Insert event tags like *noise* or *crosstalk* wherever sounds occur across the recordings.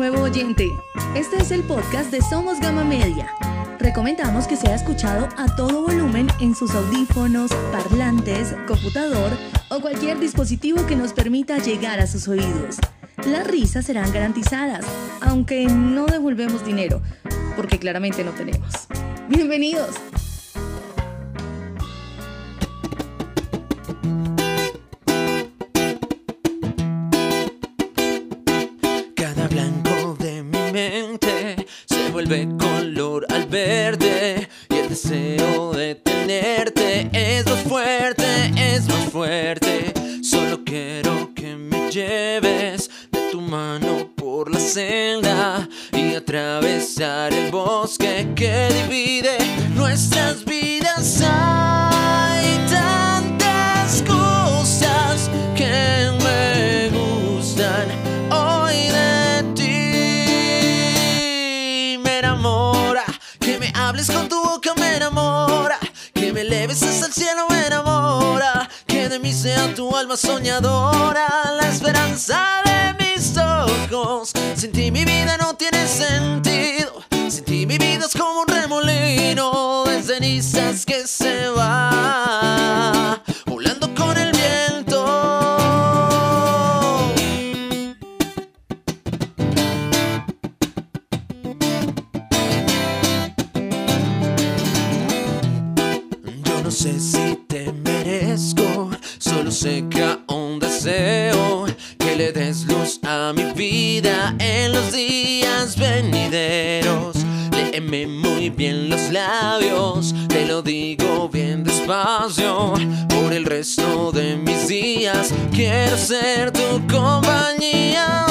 nuevo oyente. Este es el podcast de Somos Gama Media. Recomendamos que sea escuchado a todo volumen en sus audífonos, parlantes, computador o cualquier dispositivo que nos permita llegar a sus oídos. Las risas serán garantizadas, aunque no devolvemos dinero, porque claramente no tenemos. Bienvenidos. No sé si te merezco, solo sé que aún deseo que le des luz a mi vida en los días venideros. Léeme muy bien los labios, te lo digo bien despacio. Por el resto de mis días quiero ser tu compañía.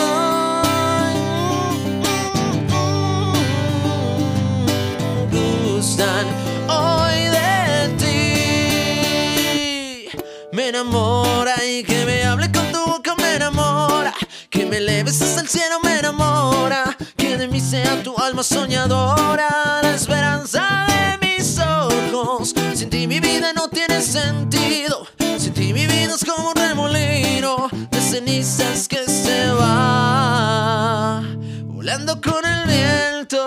Enamora y que me hable con tu boca me enamora. Que me eleves hasta el cielo me enamora. Que de mí sea tu alma soñadora. La esperanza de mis ojos. Sin ti mi vida no tiene sentido. Sin ti mi vida es como un remolino de cenizas que se va volando con el viento.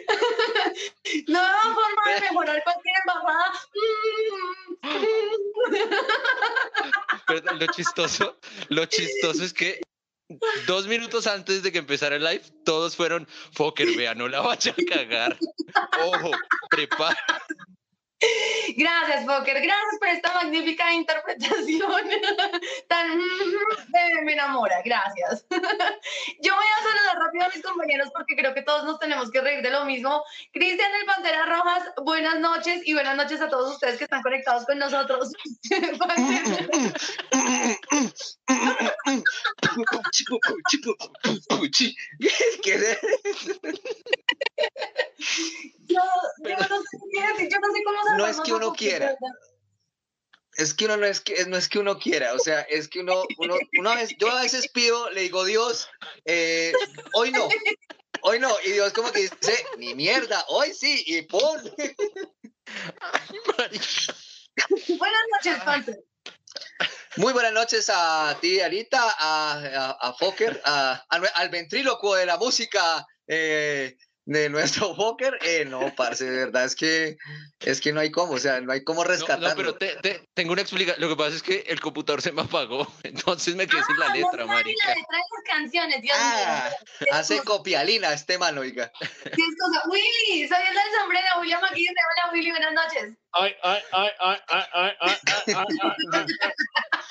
*laughs* Nueva forma de mejorar cualquier embajada. Pero lo chistoso, lo chistoso es que dos minutos antes de que empezara el live, todos fueron, Fokker, vea, no la vaya a cagar. Ojo, prepara. Gracias, Fokker. Gracias por esta magnífica interpretación. Tan eh, me enamora. Gracias. Yo voy a saludar rápido a mis compañeros porque creo que todos nos tenemos que reír de lo mismo. Cristian del Pantera Rojas, buenas noches y buenas noches a todos ustedes que están conectados con nosotros. No sé yo no sé cómo No es que uno quiera. Es que uno no es que no es que uno quiera, o sea, es que uno, uno una vez, yo a veces pido, le digo Dios, eh, hoy no, hoy no, y Dios como que dice, ni mierda, hoy sí, y ¡pum! *laughs* Buenas noches. Muy buenas noches a ti, Alita, a, a, a Fokker, a- al, al ventrílocuo de la música eh, de nuestro *laughs* Fokker. Eh, no, parce, de verdad es que es que no hay cómo, o sea, no hay cómo No, rescatarlo. no, pero te- te- tengo una explicación. Lo que pasa es que el computador se me apagó, *laughs* entonces me quedé sin la Ah, letra, no marica. La letra de las canciones, Dios Ah, mío. hace copialina este man, oiga. Es cosa. Willy, soy el del sombrero, William Aguirre. Hola, Willy, buenas noches. Ay, ay, ay, ay, ay, ay, ay, ay, ay, ay.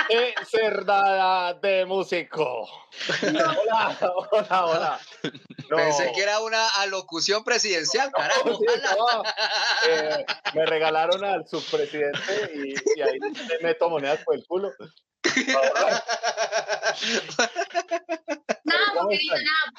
¡Qué cerdada de músico! Hola, hola, hola. No, Pensé que era una alocución presidencial, carajo. sí, no. Eh, *laughs* me regalaron al subpresidente y, y ahí le meto monedas por el culo. Ahora, Nada, ¿Cómo Foquerito, están? nada.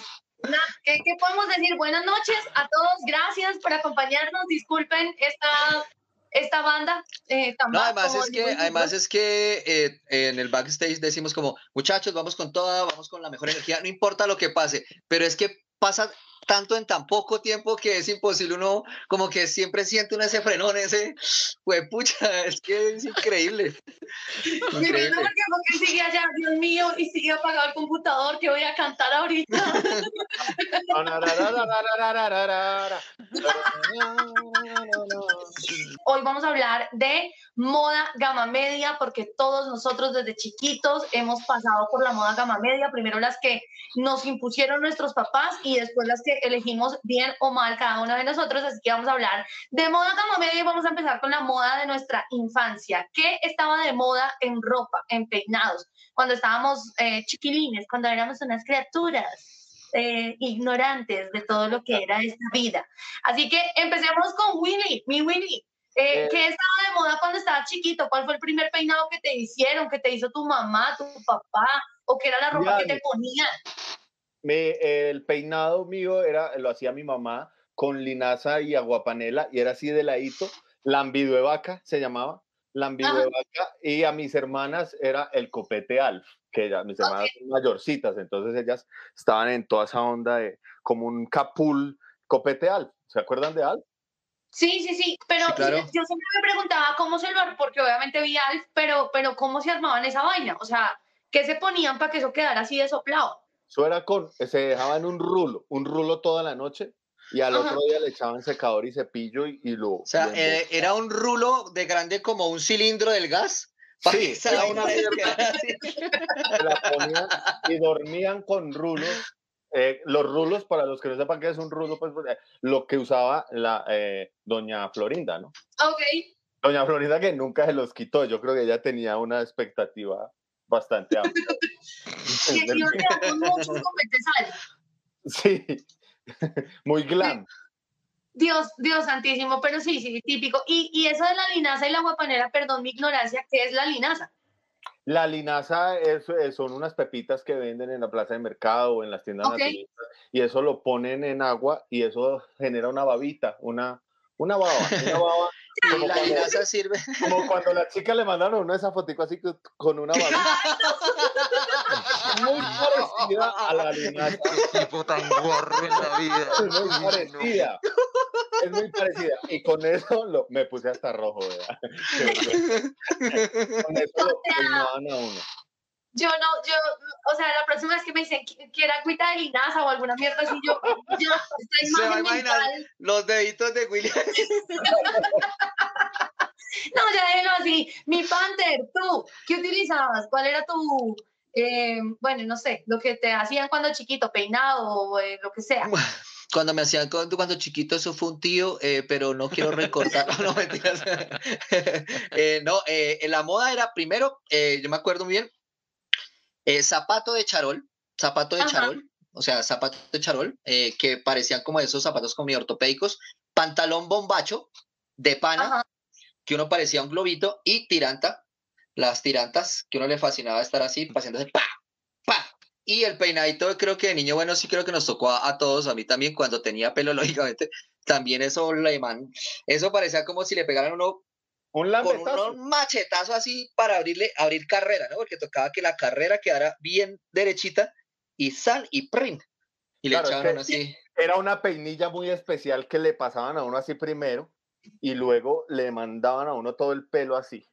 nada. ¿Qué, qué podemos decir? Buenas noches a todos. Gracias por acompañarnos. Disculpen esta, esta banda. Eh, tan No, además es que, además es que eh, en el backstage decimos como, muchachos, vamos con toda, vamos con la mejor energía, no importa lo que pase, pero es que pasa tanto en tan poco tiempo que es imposible uno, como que siempre siente uno ese frenón, ese, pues pucha, es que es increíble. Increíble. porque sigue allá, Dios mío, y sigue apagado el computador, que voy a cantar ahorita. Hoy vamos a hablar de moda gama media, porque todos nosotros desde chiquitos hemos pasado por la moda gama media. Primero las que nos impusieron nuestros papás y después las que elegimos bien o mal cada uno de nosotros. Así que vamos a hablar de moda gama media y vamos a empezar con la moda de nuestra infancia. ¿Qué estaba de moda en ropa, en peinados? Cuando estábamos eh, chiquilines, cuando éramos unas criaturas. eh, ignorantes de todo lo que era esta vida. Así que empecemos con Willy, mi Willy. Eh, Eh. ¿Qué estaba de moda cuando estabas chiquito? ¿Cuál fue el primer peinado que te hicieron, que te hizo tu mamá, tu papá? ¿O qué era la ropa que te ponían? Me- el peinado mío era, lo hacía mi mamá con linaza y aguapanela y era así de ladito. Lambido de vaca se llamaba. Lambido de vaca. Y a mis hermanas era el copete Alf, que ya, mis hermanas son mayorcitas, entonces ellas estaban en toda esa onda de como un capul copete Alf. ¿Se acuerdan de Alf? Sí, sí, sí, pero Sí, claro. yo, yo siempre me preguntaba cómo se lo, porque obviamente vi Alf, pero, pero cómo se armaban esa vaina, o sea, ¿qué se ponían para que eso quedara así de soplado? Eso era con, se dejaban un rulo, un rulo toda la noche y al Ajá. otro día le echaban secador y cepillo y, y lo... O sea, eh, era un rulo de grande como un cilindro del gas. para Sí, era *laughs* una les mierda. quedara así. se la ponían y dormían con rulos. Eh, los rulos, para los que no sepan qué es un rulo, pues eh, lo que usaba la eh, doña Florinda, ¿no? Ok, Doña Florinda que nunca se los quitó, yo creo que ella tenía una expectativa bastante amplia. *laughs* que *laughs* Alf. Sí, *laughs* muy glam. Dios, Dios santísimo, pero sí, sí, típico. Y, y eso de la linaza y la guapanera, perdón mi ignorancia, ¿qué es la linaza? La linaza es, es- son unas pepitas que venden en la plaza de mercado o en las tiendas Ok. naturistas y eso lo ponen en agua y eso genera una babita, una, una baba, una *laughs* baba Y como la cuando, linaza sirve. como *laughs* cuando la chica le mandaron a uno esa fotico así que- con una babita. muy parecida a la *laughs* linaza. tipo tan gorro en la vida. Es muy parecida. Es muy parecida. Y con eso lo, me puse hasta rojo, ¿verdad? *laughs* Con eso lo peinaban a uno. Yo no, yo, o sea, la próxima vez que me dicen que, que era agüita de linaza o alguna mierda así, yo, yo, esta Se va a imagen imaginar. mental, Los deditos de William. *laughs* no, ya déjelo así. Mi Panther, tú, ¿qué utilizabas? ¿Cuál era tu, eh, bueno, no sé, lo que te hacían cuando chiquito, peinado o eh, lo que sea? Cuando me hacían cuando, cuando chiquito, eso fue un tío, eh, pero no quiero recortar. *laughs* No, mentiras. *laughs* Eh, no, eh, la moda era primero, eh, yo me acuerdo muy bien, zapato de charol, zapato de Ajá. charol, o sea, zapato de charol, que parecían como esos zapatos como ortopédicos, pantalón bombacho de pana, Ajá. que uno parecía un globito, y tiranta, las tirantas, que uno le fascinaba estar así, paseándose, pa, pa. Y el peinadito, creo que de niño bueno, sí creo que nos tocó a, a todos, a mí también, cuando tenía pelo, *laughs* lógicamente, también eso le man, eso parecía como si le pegaran uno Un con un machetazo así para abrirle, abrir carrera, ¿no? Porque tocaba que la carrera quedara bien derechita y sal y print. Y le Claro, es que- así. Era una peinilla muy especial que le pasaban a uno así primero y luego le mandaban a uno todo el pelo así.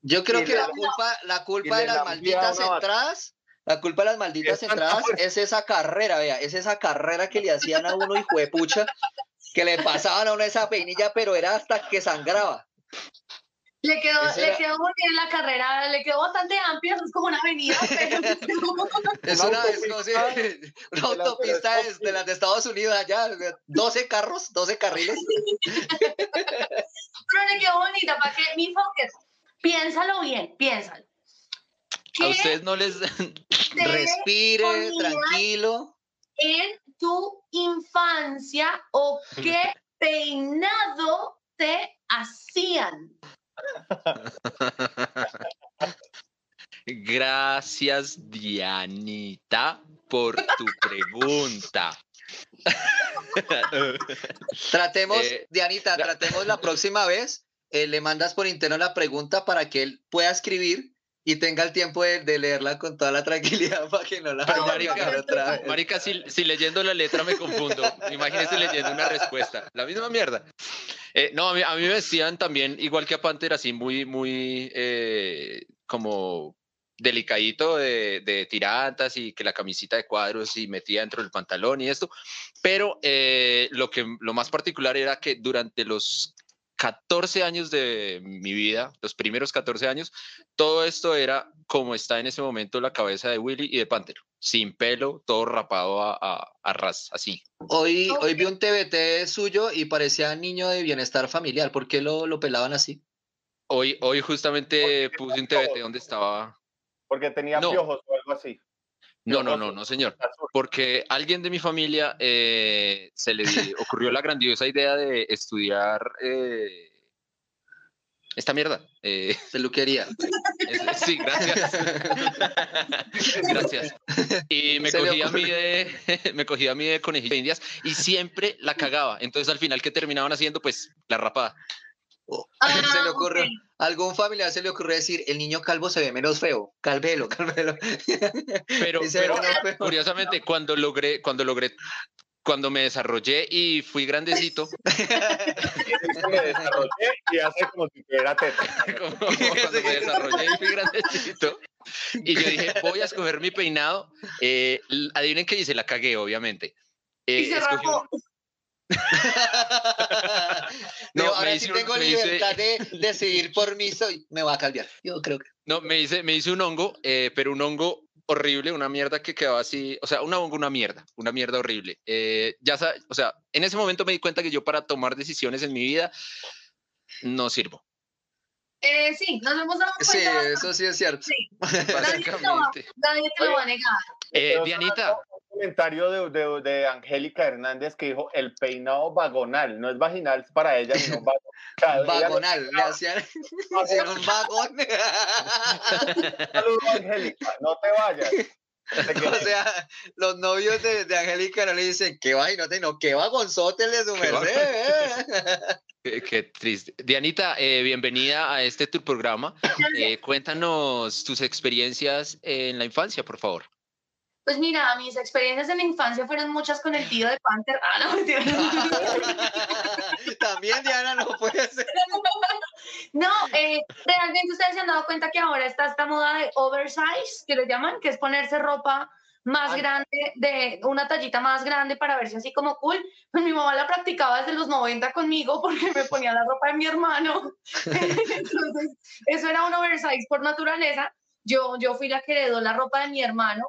Yo creo y que la culpa, la culpa de las malditas entradas, la culpa de las malditas Es entradas es esa carrera, vea, es esa carrera que le hacían a uno, hijo de pucha, que le pasaban a uno esa peinilla, pero era hasta que sangraba. Le quedó, le era- quedó muy bien la carrera, le quedó bastante amplia, es como una avenida, *laughs* pero Es Una es *laughs* autopista una de las- autopista de, de las de Estados Unidos allá, de 12 carros, 12 carriles. *laughs* pero le quedó bonita, para que mi Fokker, piénsalo bien, piénsalo. A ¿Qué ustedes no les. Respire, tranquilo. en tu infancia o qué *laughs* peinado te hacían? *laughs* Gracias, Dianita, por tu pregunta. *laughs* Tratemos, Eh, Dianita, tratemos la próxima vez. eh, le mandas por interno la pregunta para que él pueda escribir y tenga el tiempo de, de leerla con toda la tranquilidad *laughs* para que no la Pero, marica, otra vez. Marica, si, si leyendo la letra me confundo, imagínese leyendo una respuesta. La misma mierda. Eh, no, a mí, a mí me vestían también, igual que a Panther, así muy, muy eh, como delicadito de, de tirantas y que la camisita de cuadros y metía dentro del pantalón y esto. Pero eh, lo, que, lo más particular era que durante los 14 años de mi vida, los primeros 14 años, todo esto era como está en ese momento la cabeza de Willy y de Panther, sin pelo, todo rapado a, a, a ras, así. Hoy, hoy vi un TBT suyo y parecía niño de bienestar familiar. ¿Por qué lo, lo pelaban así? Hoy, hoy justamente puse un TBT donde estaba... Porque tenía No. piojos o algo así. No, no, no, no, señor. Porque alguien de mi familia eh, se le *laughs* ocurrió la grandiosa idea de estudiar eh, esta mierda. eh, *laughs* Peluquería. es- sí, gracias. *laughs* gracias. Y me cogía a mí de, me cogía a mí de conejillo de indias y siempre la cagaba. Entonces al final, ¿qué terminaban haciendo? Pues la rapada. *laughs* se Ah, le ocurrió. ok. Algún familiar se le ocurrió decir, el niño calvo se ve menos feo. Calvelo, *laughs* calvelo. Pero, se pero feo. curiosamente, cuando logré, cuando logré, cuando me desarrollé y fui grandecito, *laughs* me desarrollé y hace como si tuviera teta. como cuando me desarrollé y fui grandecito. Y yo dije, voy a escoger mi peinado. Eh, adivinen qué hice, la cagué, obviamente. Eh, Y se escogí. *laughs* No, No, ahora sí un- tengo me hice- libertad de *laughs* decidir por mí, soy, me va a cambiar. Yo creo que. No, me hice, me hice un hongo, eh, pero un hongo horrible, una mierda que quedaba así, o sea, un hongo, una mierda, una mierda horrible. Eh, ya sabes, o sea, en ese momento me di cuenta que yo para tomar decisiones en mi vida no sirvo, Eh, sí, nos hemos dado Sí, cuenta. eso sí es cierto. Sí, *laughs* nadie te lo nadie te lo va a negar. Eh, Dianita, comentario de, de, de Angélica Hernández que dijo el peinado vagonal, no es vaginal para ella, sino vagonal. Le Vagonal, le hacían, le *laughs* *laughs* un vagón. Saludos, Angélica, no te vayas. *laughs* O sea, los novios de, de Angélica no le dicen que vainote, no, que vagonzote el de su Qué merced. eh". qué, qué triste. Dianita, eh, bienvenida a este tu programa. Eh, cuéntanos tus experiencias en la infancia, por favor. Pues mira, mis experiencias en la infancia fueron muchas con el tío de Panther. Ah, no, mentira. *laughs* También Diana no puede ser. *laughs* No, eh, realmente ustedes se han dado cuenta que ahora está esta moda de oversize, que le llaman, que es ponerse ropa más Ay. grande, de una tallita más grande para verse así como cool. Pues mi mamá la practicaba desde los 90 conmigo porque me ponía la ropa de mi hermano. *laughs* Entonces, eso era un oversize por naturaleza. Yo, yo fui la que heredó la ropa de mi hermano.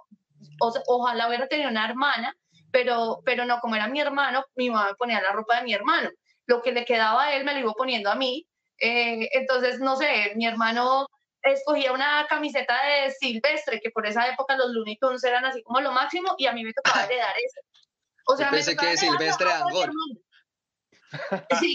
O sea, ojalá hubiera tenido una hermana, pero, pero no, como era mi hermano, mi mamá me ponía la ropa de mi hermano. Lo que le quedaba a él me lo iba poniendo a mí. Eh, entonces, no sé, mi hermano escogía una camiseta de Silvestre, que por esa época los Looney Tunes eran así como lo máximo, y a mí me tocaba *laughs* heredar eso. O sea, Yo me pensé tocaba que *laughs* *laughs* Silvestre Angol. Sí,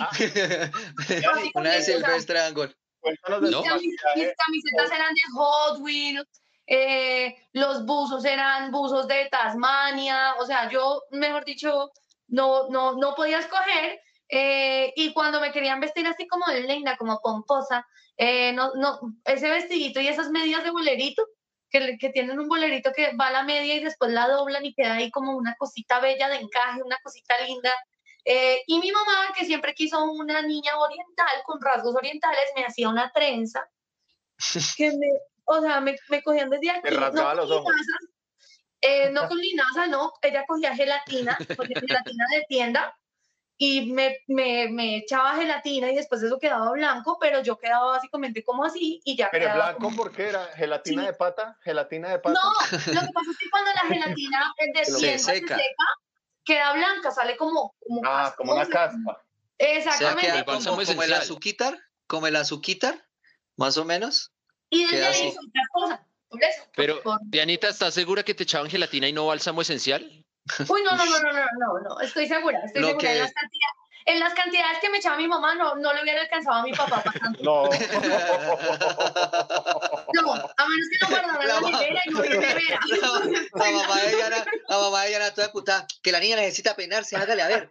Una de Silvestre Angol. No. mis, camisetas eran de Hot Wheels, eh, los buzos eran buzos de Tasmania, o sea, yo, mejor dicho, no, no, no podía escoger. eh, y cuando me querían vestir así como de linda, como pomposa, eh, no, no, ese vestidito y esas medias de bolerito, que, que tienen un bolerito que va a la media y después la doblan y queda ahí como una cosita bella de encaje, una cosita linda. Eh, y mi mamá, que siempre quiso una niña oriental con rasgos orientales, me hacía una trenza *laughs* que me, o sea, me, me cogían desde aquí. rasgaba con los ojos. linaza, eh, no con linaza, no, ella cogía gelatina, cogía gelatina de tienda y me, me, me echaba gelatina y después eso quedaba blanco, pero yo quedaba básicamente como así y ya Pero blanco, ¿por qué era? ¿Gelatina Sí. de pata? ¿Gelatina de pata? No, lo que pasa es que cuando la gelatina *laughs* de Se tienda se seca. seca, queda blanca, sale como, como Ah, como una caspa. O sea, Exactamente. queda El como, como el azuquitar, como el azuquitar, más o menos. Y desde ahí es otra cosa. Por eso. Pero, por- Dianita, ¿estás segura que te echaban gelatina y no bálsamo esencial? Uy, no, no, *laughs* no, no, no, no, no, estoy segura, estoy Lo segura. Que- las cantidades, en las cantidades que me echaba mi mamá, no, no le hubiera alcanzado a mi papá para tanto. No. *laughs* No, a menos que no guardaran la nevera y no nevera. *laughs* La mamá de Diana, la mamá de Diana toda puta, que la niña necesita peinarse, hágale, a ver.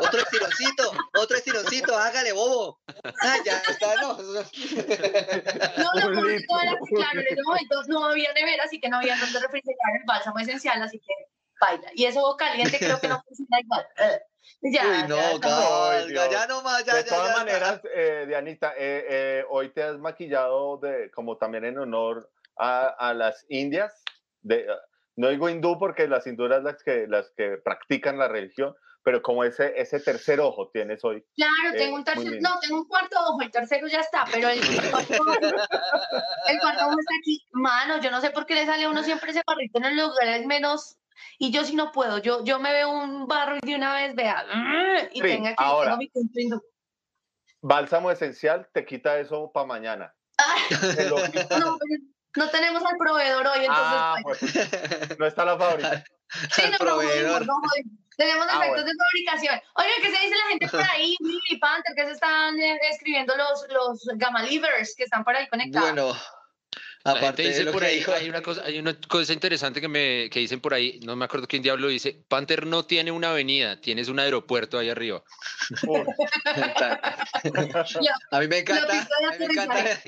Otro estironcito, otro estironcito, hágale, bobo. Ah, ya está, no. No, no, porque era que, claro, en ese momento no había nevera, así que no había donde refrigerar el bálsamo esencial, así que baila. Y eso caliente creo que no funciona igual. Eh, Ya, Uy, ya, no, ya. cabal, Dios. ya no más, ya, de ya, todas ya, maneras, eh, Dianita, eh, eh, hoy te has maquillado de, como también en honor a, a las indias. De, no digo hindú porque las hindúes las que, las que practican la religión, pero como ese, ese tercer ojo tienes hoy. Claro, Eh, tengo un tercer, no, tengo un cuarto ojo, el tercero ya está, pero el, el *laughs* cuarto, el cuarto ojo está aquí. Mano, yo no sé por qué le sale a uno siempre ese barrito en los lugares menos, y yo sí no puedo, yo, yo me veo un barro y de una vez vea, y Sí, tenga que ahora. mi. Bálsamo esencial te quita eso para mañana. *laughs* Lo. No, no tenemos al proveedor hoy, entonces Ah, pues, no está la fábrica. *laughs* sí, no, no proveedor. jodimos, no jodimos. Tenemos Ah, efectos bueno. de fabricación. Oiga, ¿qué se dice la gente por ahí? Willy Panther, que se están eh, escribiendo los, los Gamma Livers que están por ahí conectados. Bueno, La gente aparte de dice lo por que ahí, dijo, hay una cosa, hay una cosa interesante que me que dicen por ahí, no me acuerdo quién diablo dice, Panther no tiene una avenida, tienes un aeropuerto ahí arriba. *laughs* A mí me encanta, de mí me encanta,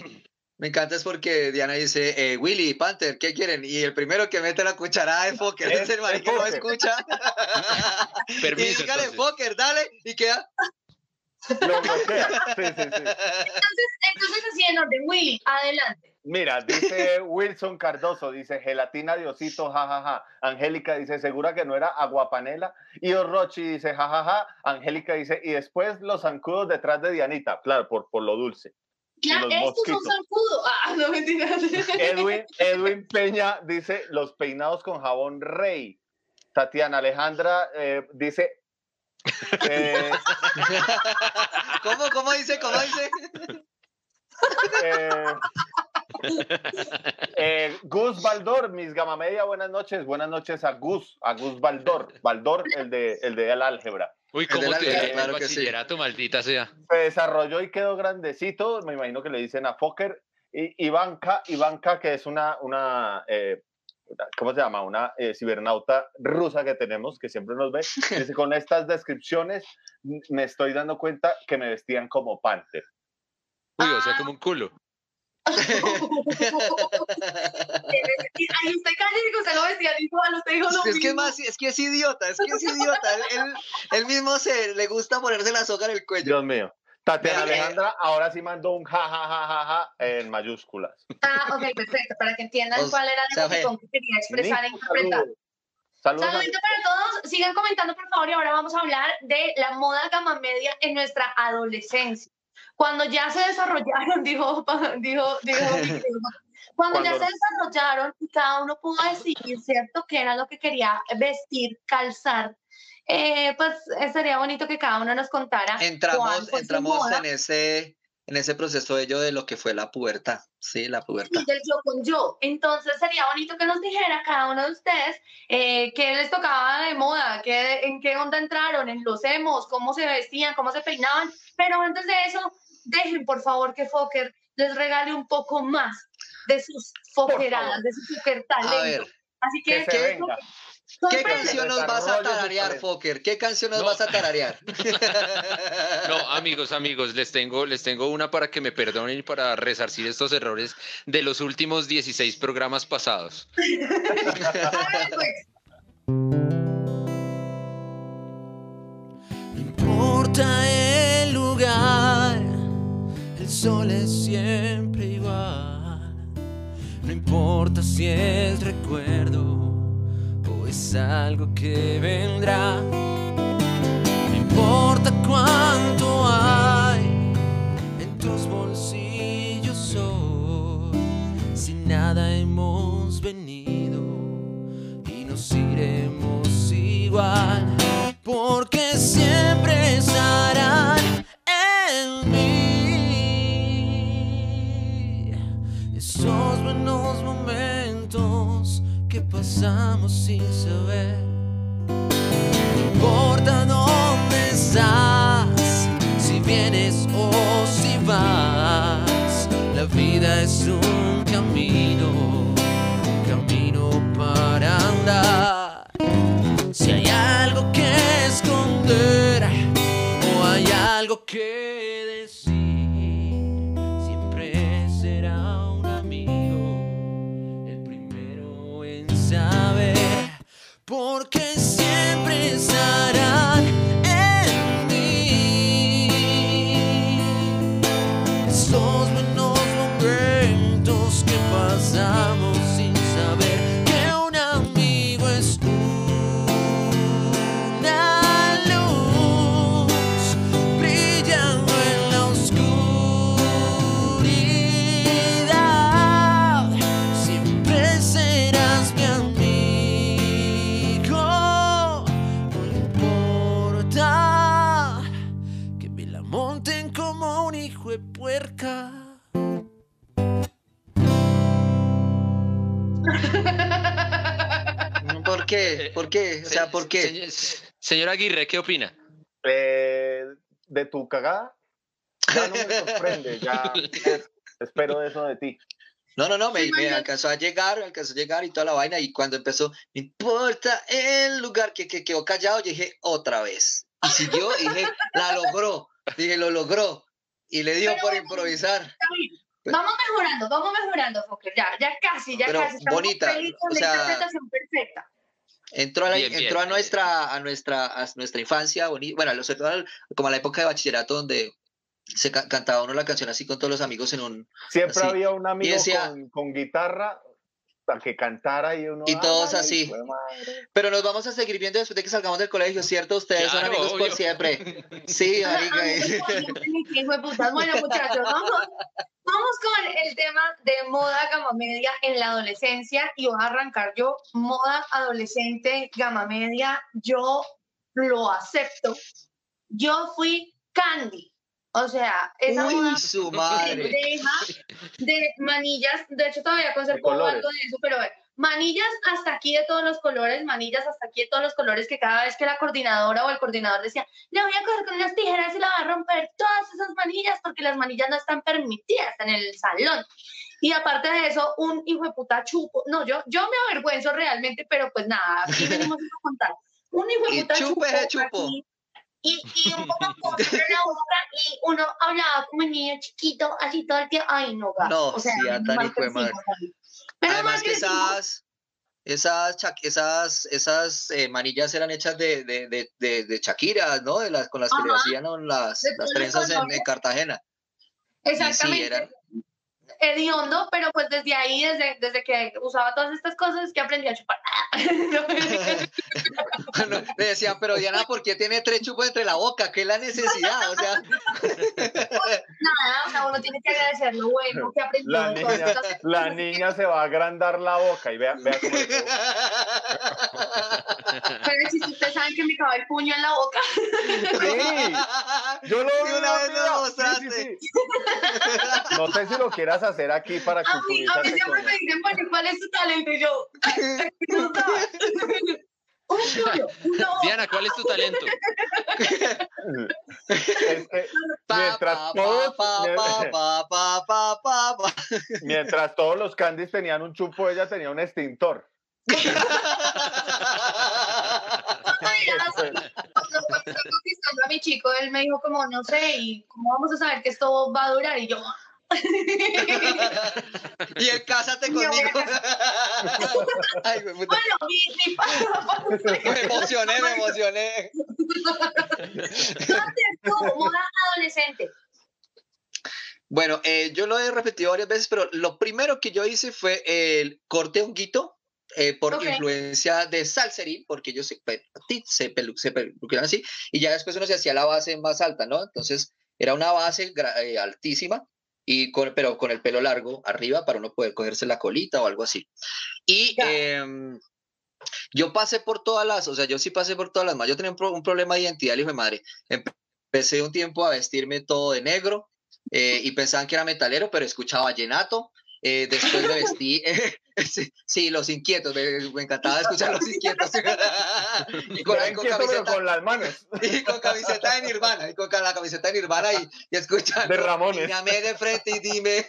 me encanta es porque Diana dice, eh, Willy, Panther, ¿qué quieren? Y el primero que mete la cuchara de Fokker es Es- el marica que no escucha. *laughs* Permiso, y dígale, entonces. Fokker, dale, y queda. lo bloquea. Sí, sí, sí. Entonces, así en orden, Willy, adelante. Mira, dice Wilson Cardoso, dice gelatina Diosito, jajaja. Angélica dice, segura que no era aguapanela. Y Orrochi dice, jajaja. Angélica dice, y después los zancudos detrás de Dianita. Claro, por, por lo dulce. Claro, los esto es un mosquitos. zancudo. Ah, no mentiras. Edwin, *laughs* Edwin Peña dice, los peinados con jabón rey. Tatiana Alejandra eh, dice, eh, *laughs* ¿Cómo, cómo dice, cómo dice? *laughs* eh, eh, Gus Baldor, mis gama media, buenas noches. Buenas noches a Gus, a Gus Baldor. Baldor, el de, el de el álgebra. Uy, ¿cómo te vida, dio el claro que sí. bachillerato, maldita sea? se desarrolló y quedó grandecito. Me imagino que le dicen a Fokker. Y Ivanka, Ivanka, que es una, una eh, ¿cómo se llama? Una eh, cibernauta rusa que tenemos, que siempre nos ve. *laughs* Dice, con estas descripciones me estoy dando cuenta que me vestían como Panther. Uy, o sea, como un culo. Ay, usted calle que usted lo vestía igual, usted dijo lo Es que es mismo. más, es que es idiota, es que es idiota. Él, él- él mismo se le gusta ponerse la soga en el cuello. Dios mío. Tatiana Alejandra ahora sí mandó un ja, ja, ja, ja, ja en mayúsculas. Ah, ok, perfecto, para que entiendan Os- cuál era el emoticón que quería expresar e interpretar. saludos. Saludito para todos, sigan comentando por favor y ahora vamos a hablar de la moda gama media en nuestra adolescencia. Cuando ya se desarrollaron, *laughs* dijo, dijo, dijo, *laughs* cuando, ya Cuando- se desarrollaron y cada uno pudo decidir, ¿cierto?, qué era lo que quería vestir, calzar. Eh, pues eh, sería bonito que cada uno nos contara. Entramos, entramos en ese, en ese proceso de ello de lo que fue la pubertad. Sí, la pubertad. y del yo con yo. Entonces sería bonito que nos dijera cada uno de ustedes eh, qué les tocaba de moda, qué, en qué onda entraron, en los emos, cómo se vestían, cómo se peinaban. Pero antes de eso, dejen por favor que Fokker les regale un poco más de sus foqueradas, de su Fokker A talento. ver, Así que, Que se venga. ¿qué canción nos vas a tararear, talento. Fokker? ¿Qué canción nos No. vas a tararear? *laughs* No, amigos, amigos, les tengo, les tengo una para que me perdonen y para resarcir estos errores de los últimos 16 programas pasados. *laughs* Hágale, pues. Sol es siempre igual. No importa si es recuerdo o es algo que vendrá. No importa cuánto Señor, Aguirre, ¿qué opina? Eh, de tu cagada, ya no me sorprende, ya *laughs* es- espero eso de ti. No, no, no, me, me alcanzó a llegar, me alcanzó a llegar y toda la vaina. Y cuando empezó, no importa el lugar que, que quedó callado, yo dije, otra vez. Y siguió, y dije, la logró. Dije, lo logró. Y le dio Pero por improvisar. Bien. Vamos mejorando, vamos mejorando, Fokker. Ya, ya casi, ya Pero casi. Estamos bonita, felices o con la sea, interpretación perfecta. Entró a, la- Bien, bien, entró a bien. nuestra, a nuestra, a nuestra infancia, bueno, sobre todo como a la época de bachillerato donde se ca- cantaba uno la canción así con todos los amigos en un, Siempre Así. había un amigo decía- con, con guitarra para que cantara y uno. Y todos "Ay, así. jue madre". Pero nos vamos a seguir viendo después de que salgamos del colegio, ¿cierto? Ustedes son amigos por siempre. Sí, *laughs* marica. Hijo de putas. Bueno, muchachos, vamos, vamos con el tema de moda gama media en la adolescencia y voy a arrancar yo. Moda adolescente gama media, yo lo acepto. Yo fui Candy. O sea, esa Uy, su *laughs* madre. deja de manillas, de hecho todavía conservo algo de eso, pero manillas hasta aquí de todos los colores, manillas hasta aquí de todos los colores, que cada vez que la coordinadora o el coordinador decía, le voy a coger con unas tijeras y la voy a romper todas esas manillas porque las manillas no están permitidas en el salón. Y aparte de eso, un hijo de puta chupo. No, yo, yo me avergüenzo realmente, pero pues nada, aquí *laughs* venimos a contar. Un hijo de puta chupo. chupo. Y, y un poco *laughs* en la boca y uno hablaba como niño chiquito, así todo el tiempo. Ay, no, gato. No, o sea, sí, menos tan hijo de madre. Menos Además que esas, esas, esas, esas eh, manillas eran hechas de, de, de, de, de Shakira, ¿no? De las, con las que le Ajá. hacían las, las trenzas en, en Cartagena. Y sí, Exactamente. eran, hediondo, pero pues desde ahí, desde, desde que usaba todas estas cosas, es que aprendí a chupar. *laughs* No, No, le decían, pero Diana, ¿por qué tiene tres chupos entre la boca? ¿Qué es la necesidad? O sea, *laughs* nada, o sea, uno tiene que agradecer lo bueno que aprendió. La niña, estas la niña se va a agrandar la boca y vea, vea cómo *laughs* si ustedes saben que me acaba el puño en la boca. Sí, yo lo Sí, vi una vez un día. lo mostraste. Sí, sí, sí. No sé si lo quieras hacer aquí para A mí, a mí siempre me dicen, bueno, ¿cuál es tu talento? Y yo, no sabes. *laughs* Un puño, uno. Diana, ¿cuál es tu talento? Mientras, todos, mientras todos los candies tenían un chupo, ella tenía un extintor. *laughs* Cuando cuando estaba conquistando a mi chico, él me dijo como, no sé, ¿y cómo vamos a saber que esto va a durar? Y yo, *laughs* Y el cásate Me conmigo. *laughs* Ay, güey, puta. bueno, mi, mi papá, me emocioné, me emocioné. moda adolescente. Bueno, eh, yo lo he repetido varias veces, pero lo primero que yo hice fue el corte honguito eh, por Ok. influencia de Salserín, porque ellos se, se, pelu- se peluquean así, y ya después uno se hacía la base más alta, ¿no? Entonces era una base eh, altísima, y con, pero con el pelo largo arriba para uno poder cogerse la colita o algo así. Y em, yo pasé por todas las, o sea, yo sí pasé por todas las más. Yo tenía un, pro- un problema de identidad, hijo de madre. Empecé un tiempo a vestirme todo de negro eh, y pensaban que era metalero, pero escuchaba vallenato. Eh, después me vestí, *laughs* sí, sí, los inquietos, me, me encantaba escuchar los inquietos. *laughs* y con, y con inquieto, camiseta, con las manos. *laughs* y con camiseta de Nirvana, y con la camiseta de Nirvana y, y escuchando. De Ramones. Mírame de frente y dime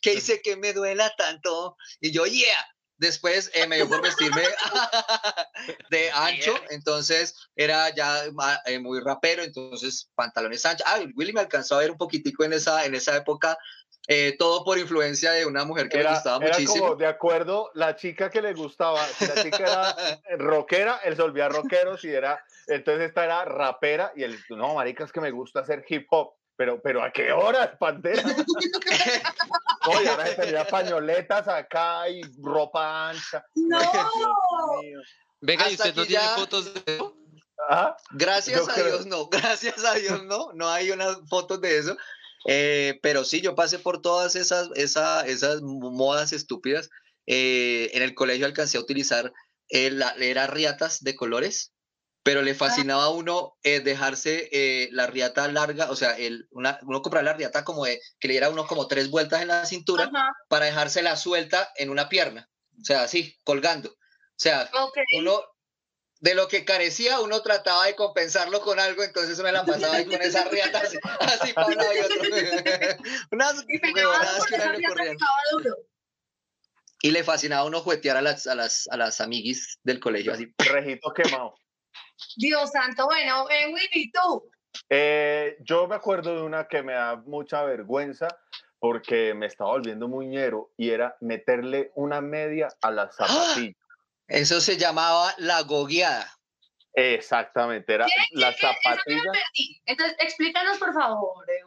qué hice que me duela tanto. Y yo, yeah. después eh, me dio por vestirme de ancho, entonces era ya eh, muy rapero, entonces pantalones anchos. Ah, Willy me alcanzó a ver un poquitico en esa, en esa época, eh, todo por influencia de una mujer que me Era, gustaba era muchísimo. como de acuerdo, la chica que le gustaba, si la chica era rockera, él se volvía rockero, si era, entonces esta era rapera y él, no, marica, es que me gusta hacer hip hop. Pero, pero ¿a qué horas, Pantera? *laughs* No, y ahora se tenía pañoletas acá y ropa ancha. No. *laughs* Venga, ¿y usted no tiene ya- fotos de eso? Ajá. Gracias Yo a creo- Dios no, *laughs* gracias a Dios no, no hay unas fotos de eso. Eh, pero sí, yo pasé por todas esas, esa- esas modas estúpidas. Eh, en el colegio alcancé a utilizar, eh, la- era riatas de colores, pero le fascinaba a uno eh, dejarse la riata larga, o sea, el, una, uno comprar la riata como de, que le diera uno como tres vueltas en la cintura Ajá, para dejársela suelta en una pierna, o sea, así, colgando. O sea, ok. uno de lo que carecía, uno trataba de compensarlo con algo, entonces me la pasaba ahí con esas riatas así, así para un lado y otro. *laughs* Unas Y huevonadas que le. Y le fascinaba a uno juguetear a las, a las, a las amiguis del colegio, así. Rejito quemado. Dios santo, bueno, eh, Willy, tú. Eh, yo me acuerdo de una que me da mucha vergüenza porque me estaba volviendo muñero y era meterle una media a las zapatillas. Eso se llamaba la gogueada. Exactamente, era ¿Qué? La zapatillas. perdí. Entonces, explícanos, por favor, eh.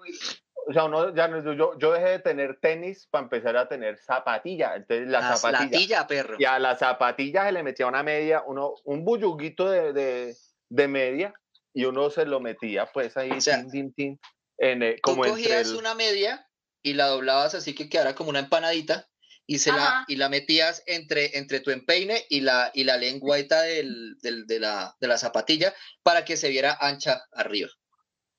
O sea, uno ya no, yo, yo dejé de tener tenis para empezar a tener zapatillas. Entonces, las Las zapatillas. latilla, perro. Y a las zapatillas se le metía una media, uno, un bulluguito de, de, de media y uno se lo metía pues ahí, O sea, tin, tin, tin, en, eh, Tú como cogías el- una media y la doblabas así que quedara como una empanadita y, se la, y la metías entre, entre tu empeine y la, y la lengüeta del, del- de, la, de la zapatilla para que se viera ancha arriba.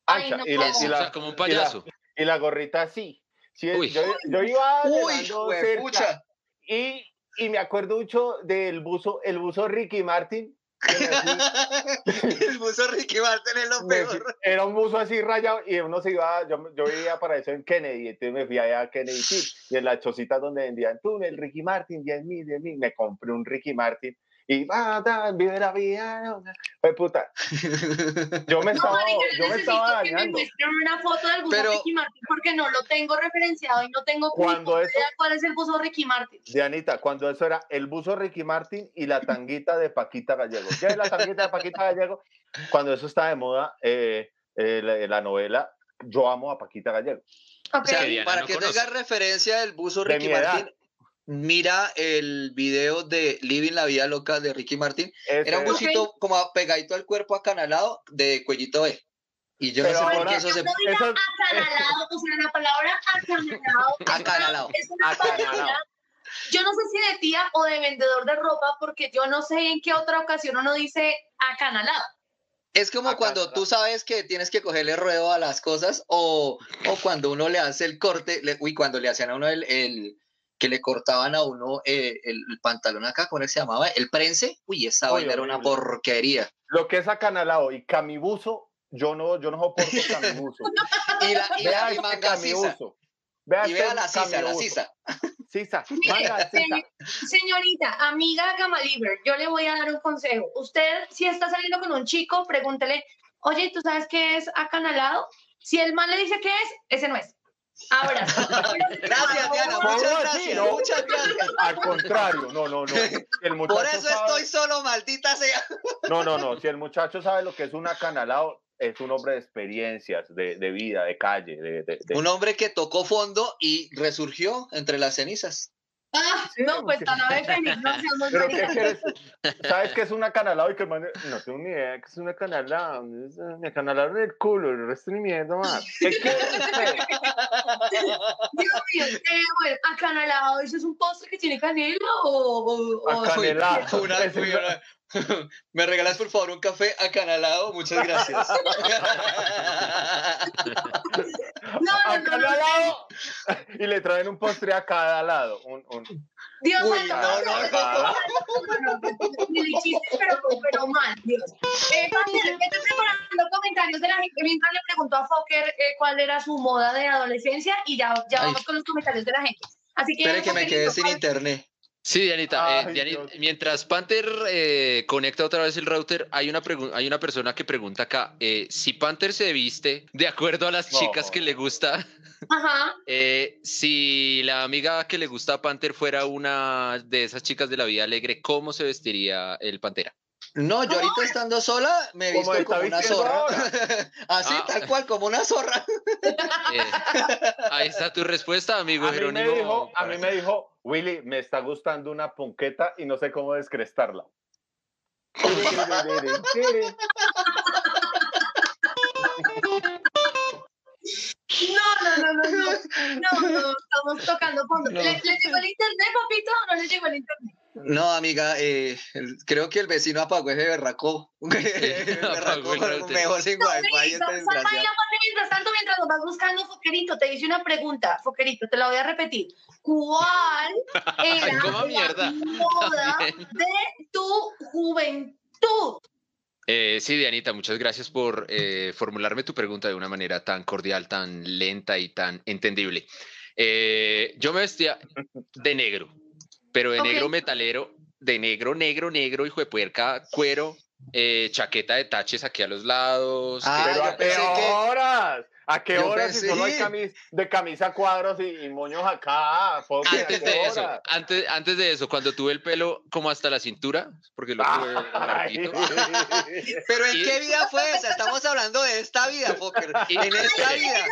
Ay, ancha no y, la, y, O la, sea, como un payaso. y la gorrita así. Sí, Uy. yo, yo iba ¡Uy, cerca y, y me acuerdo mucho del buzo, el buzo Ricky Martin. *laughs* El buzo Ricky Martin es lo peor. era un buzo así rayado y uno se iba, yo, yo vivía para eso en Kennedy, entonces me fui allá a Kennedy sí, y en la chocita donde vendían tú, el Ricky Martin, 10 mil, 10 mil, me compré un Ricky Martin y va, da, vive la vida. Pues puta, yo me No, estaba, marica, yo me estaba que me dañando. muestren una foto del buzo Pero- Ricky Martin porque no lo tengo referenciado y no tengo Cuando eso- idea cuál es el buzo Ricky Martin. Dianita, cuando eso era el buzo Ricky Martin y la tanguita de Paquita Gallego. ¿Qué es la tanguita de Paquita Gallego? Cuando eso está de moda, eh, eh, la, la novela Yo amo a Paquita Gallego. Ok. O sea, para no que conoce. tengas referencia del buzo De Ricky. Martin, mira el video de Living la Vida Loca de Ricky Martin. Ese Era un es. busito como pegadito al cuerpo acanalado de cuellito B. Y yo Pero no sé por qué eso se... no eso- acanalado, o sea, la palabra acanalado. *laughs* Acanalado, Es una acanalado. yo no sé si de tía o de vendedor de ropa, porque yo no sé en qué otra ocasión uno dice acanalado. Es como cuando Acanalado. tú sabes que tienes que cogerle ruedo a las cosas o, o cuando uno le hace el corte, le- uy, cuando le hacían a uno el, el- que le cortaban a uno eh, el, el pantalón acá, ¿cómo se llamaba? El prense, uy, esa vaina era una porquería. Lo que es acanalado y camibuso, yo no, yo no soporto camibuso. *laughs* Y la, y la Vea y este manga camibuso. Vea Y este vea la sisa, la sisa. Sisa, *laughs* manga señorita, amiga Gamaliber, yo le voy a dar un consejo. Usted, si está saliendo con un chico, pregúntele, oye, ¿tú sabes qué es acanalado? Si el man le dice qué es, ese no es. Ahora. *laughs* Gracias, Diana, ¿Cómo muchas gracias, no? muchas gracias. *laughs* Al contrario, no, no, no. El muchacho Por eso sabe- estoy solo, maldita sea. No, no, no. *laughs* Si el muchacho sabe lo que es un acanalado, es un hombre de experiencias, de, de vida, de calle. De, de- de- Un hombre que tocó fondo y resurgió entre las cenizas. Ah, no, pues tan ave feliz, no *laughs* seamos ¿Pero qué quieres? ¿Sabes qué es un acanalado? Y que man- no tengo ni idea qué es un acanalado. Es, eh, Me acanalaron el culo, el resto ni mierda más. ¿Qué quiere usted? *laughs* Dios mío, eh, bueno, acanalado, ¿eso es un postre que tiene canela o...? o- o- Acanelado. Una- una- una- *laughs* ¿Me regalas por favor un café acanalado? Muchas gracias. *laughs* No, no, no, no, acanalado. Y le traen un postre a cada lado. Un, un- Dios Uy, santo, no, no, no, chistes, pero, pero mal, Dios. Eh, vete preparando comentarios de la gente mientras le preguntó a Fokker eh, cuál era su moda de adolescencia y ya, ya Ay. vamos con los comentarios de la gente. Así que, Espere que me quedé sin ¿cuál- internet. Sí, Dianita, eh, Ay, mientras Panther eh, conecta otra vez el router, hay una, hay una persona que pregunta acá, eh, si Panther se viste de acuerdo a las chicas que le gusta, Ajá. *laughs* eh, si la amiga que le gusta a Panther fuera una de esas chicas de la vida alegre, ¿cómo se vestiría el Pantera? No, yo ahorita estando sola me he Como visto como una zorra. ahora. *laughs* Así, Ah. tal cual, como una zorra. *laughs* Eh, ahí está tu respuesta, amigo A mí, me Jerónimo. dijo, a mí me dijo, Willy, me está gustando una ponqueta y no sé cómo descrestarla. No, no, no, no, no. No, no, estamos tocando fondo. No. ¿Le, ¿Le llegó el internet, papito, o no le llegó el internet? No, amiga, eh, el- creo que el vecino apagó ese berraco. *laughs* *laughs* El apagó el berraco router. mejor sin No, wifi, este mientras tanto, mientras nos vas buscando, Foquerito, te hice una pregunta, Foquerito, te la voy a repetir. ¿Cuál *laughs* era la mierda. moda de tu juventud? Eh, sí, Dianita, muchas gracias por eh, formularme tu pregunta de una manera tan cordial, tan lenta y tan entendible. Eh, yo me vestía de negro, pero de negro metalero, de negro, negro, negro, hijo de puerca, cuero, eh, chaqueta de taches aquí a los lados. Ah, que- Pero ¿a qué horas? ¿A qué yo horas si pensé- solo hay camis, de camisa cuadros y, y moños acá? Foque, ¿a antes de eso, antes, antes de eso, cuando tuve el pelo como hasta la cintura, porque lo tuve *laughs* larguito. *laughs* Pero ¿en Y- qué vida fue esa? Estamos hablando de esta vida, Fokker. *laughs* Y- En esta vida.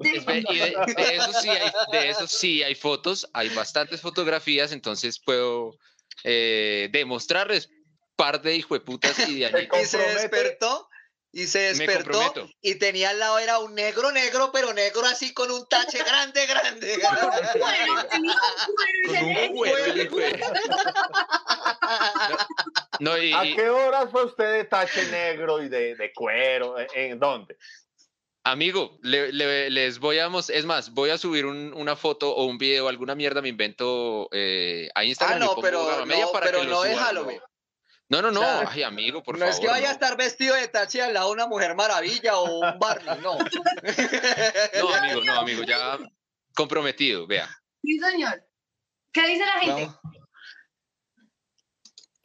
Y de, de eso sí hay, de eso sí hay fotos, hay bastantes fotografías, entonces puedo eh, demostrarles par de hijueputas y de Te *laughs* Y se despertó. Y se despertó y tenía al lado era un negro negro, pero negro así con un tache grande, grande. *laughs* *laughs* No, y, ¿A qué horas fue usted de tache negro y de, de cuero? ¿En- ¿En dónde? Amigo, le- le- les voy a mostrar, es más, voy a subir un- una foto o un video, alguna mierda me invento eh, a Ah, Instagram. y no, pongo pero no, para pero que no Halloween. No, no, no, O sea, ay, amigo, por no favor. es que vaya a no. estar vestido de tache al lado de una mujer maravilla o un Barney, no. *laughs* No, amigo, no, amigo, ya comprometido, vea. Sí, señor. ¿Qué dice la gente?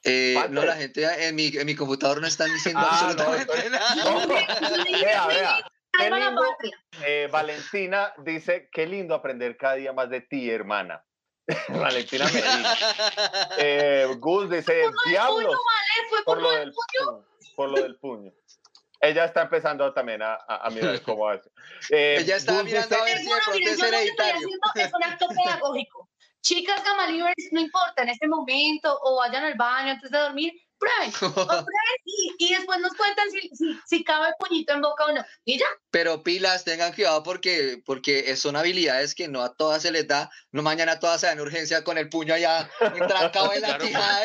Eh, no, la gente en mi, en mi computador no están diciendo Ah, no, absolutamente nada. No, vea, vea. Qué lindo. Eh, Valentina dice, qué lindo aprender cada día más de ti, hermana. *laughs* Valentina Medina. Eh, Gus dice, diablos, vale, fue por por lo del puño. Por lo del puño. Ella está empezando también a, a- a mirar cómo hace. Eh, Ella está Gus mirando a ver si de Bueno, pronto es yo lo que estoy hereditario. haciendo es un acto *laughs* pedagógico. Chicas Gama Libres, no importa, en este momento, o vayan al baño antes de dormir, prueben, o prueben y, y después nos cuentan si, si, si cabe el puñito en boca o no. Y ya, Pero pilas, tengan cuidado porque, porque son habilidades que no a todas se les da. No mañana todas se dan urgencia con el puño allá entrancado en la *laughs* Claro. tija.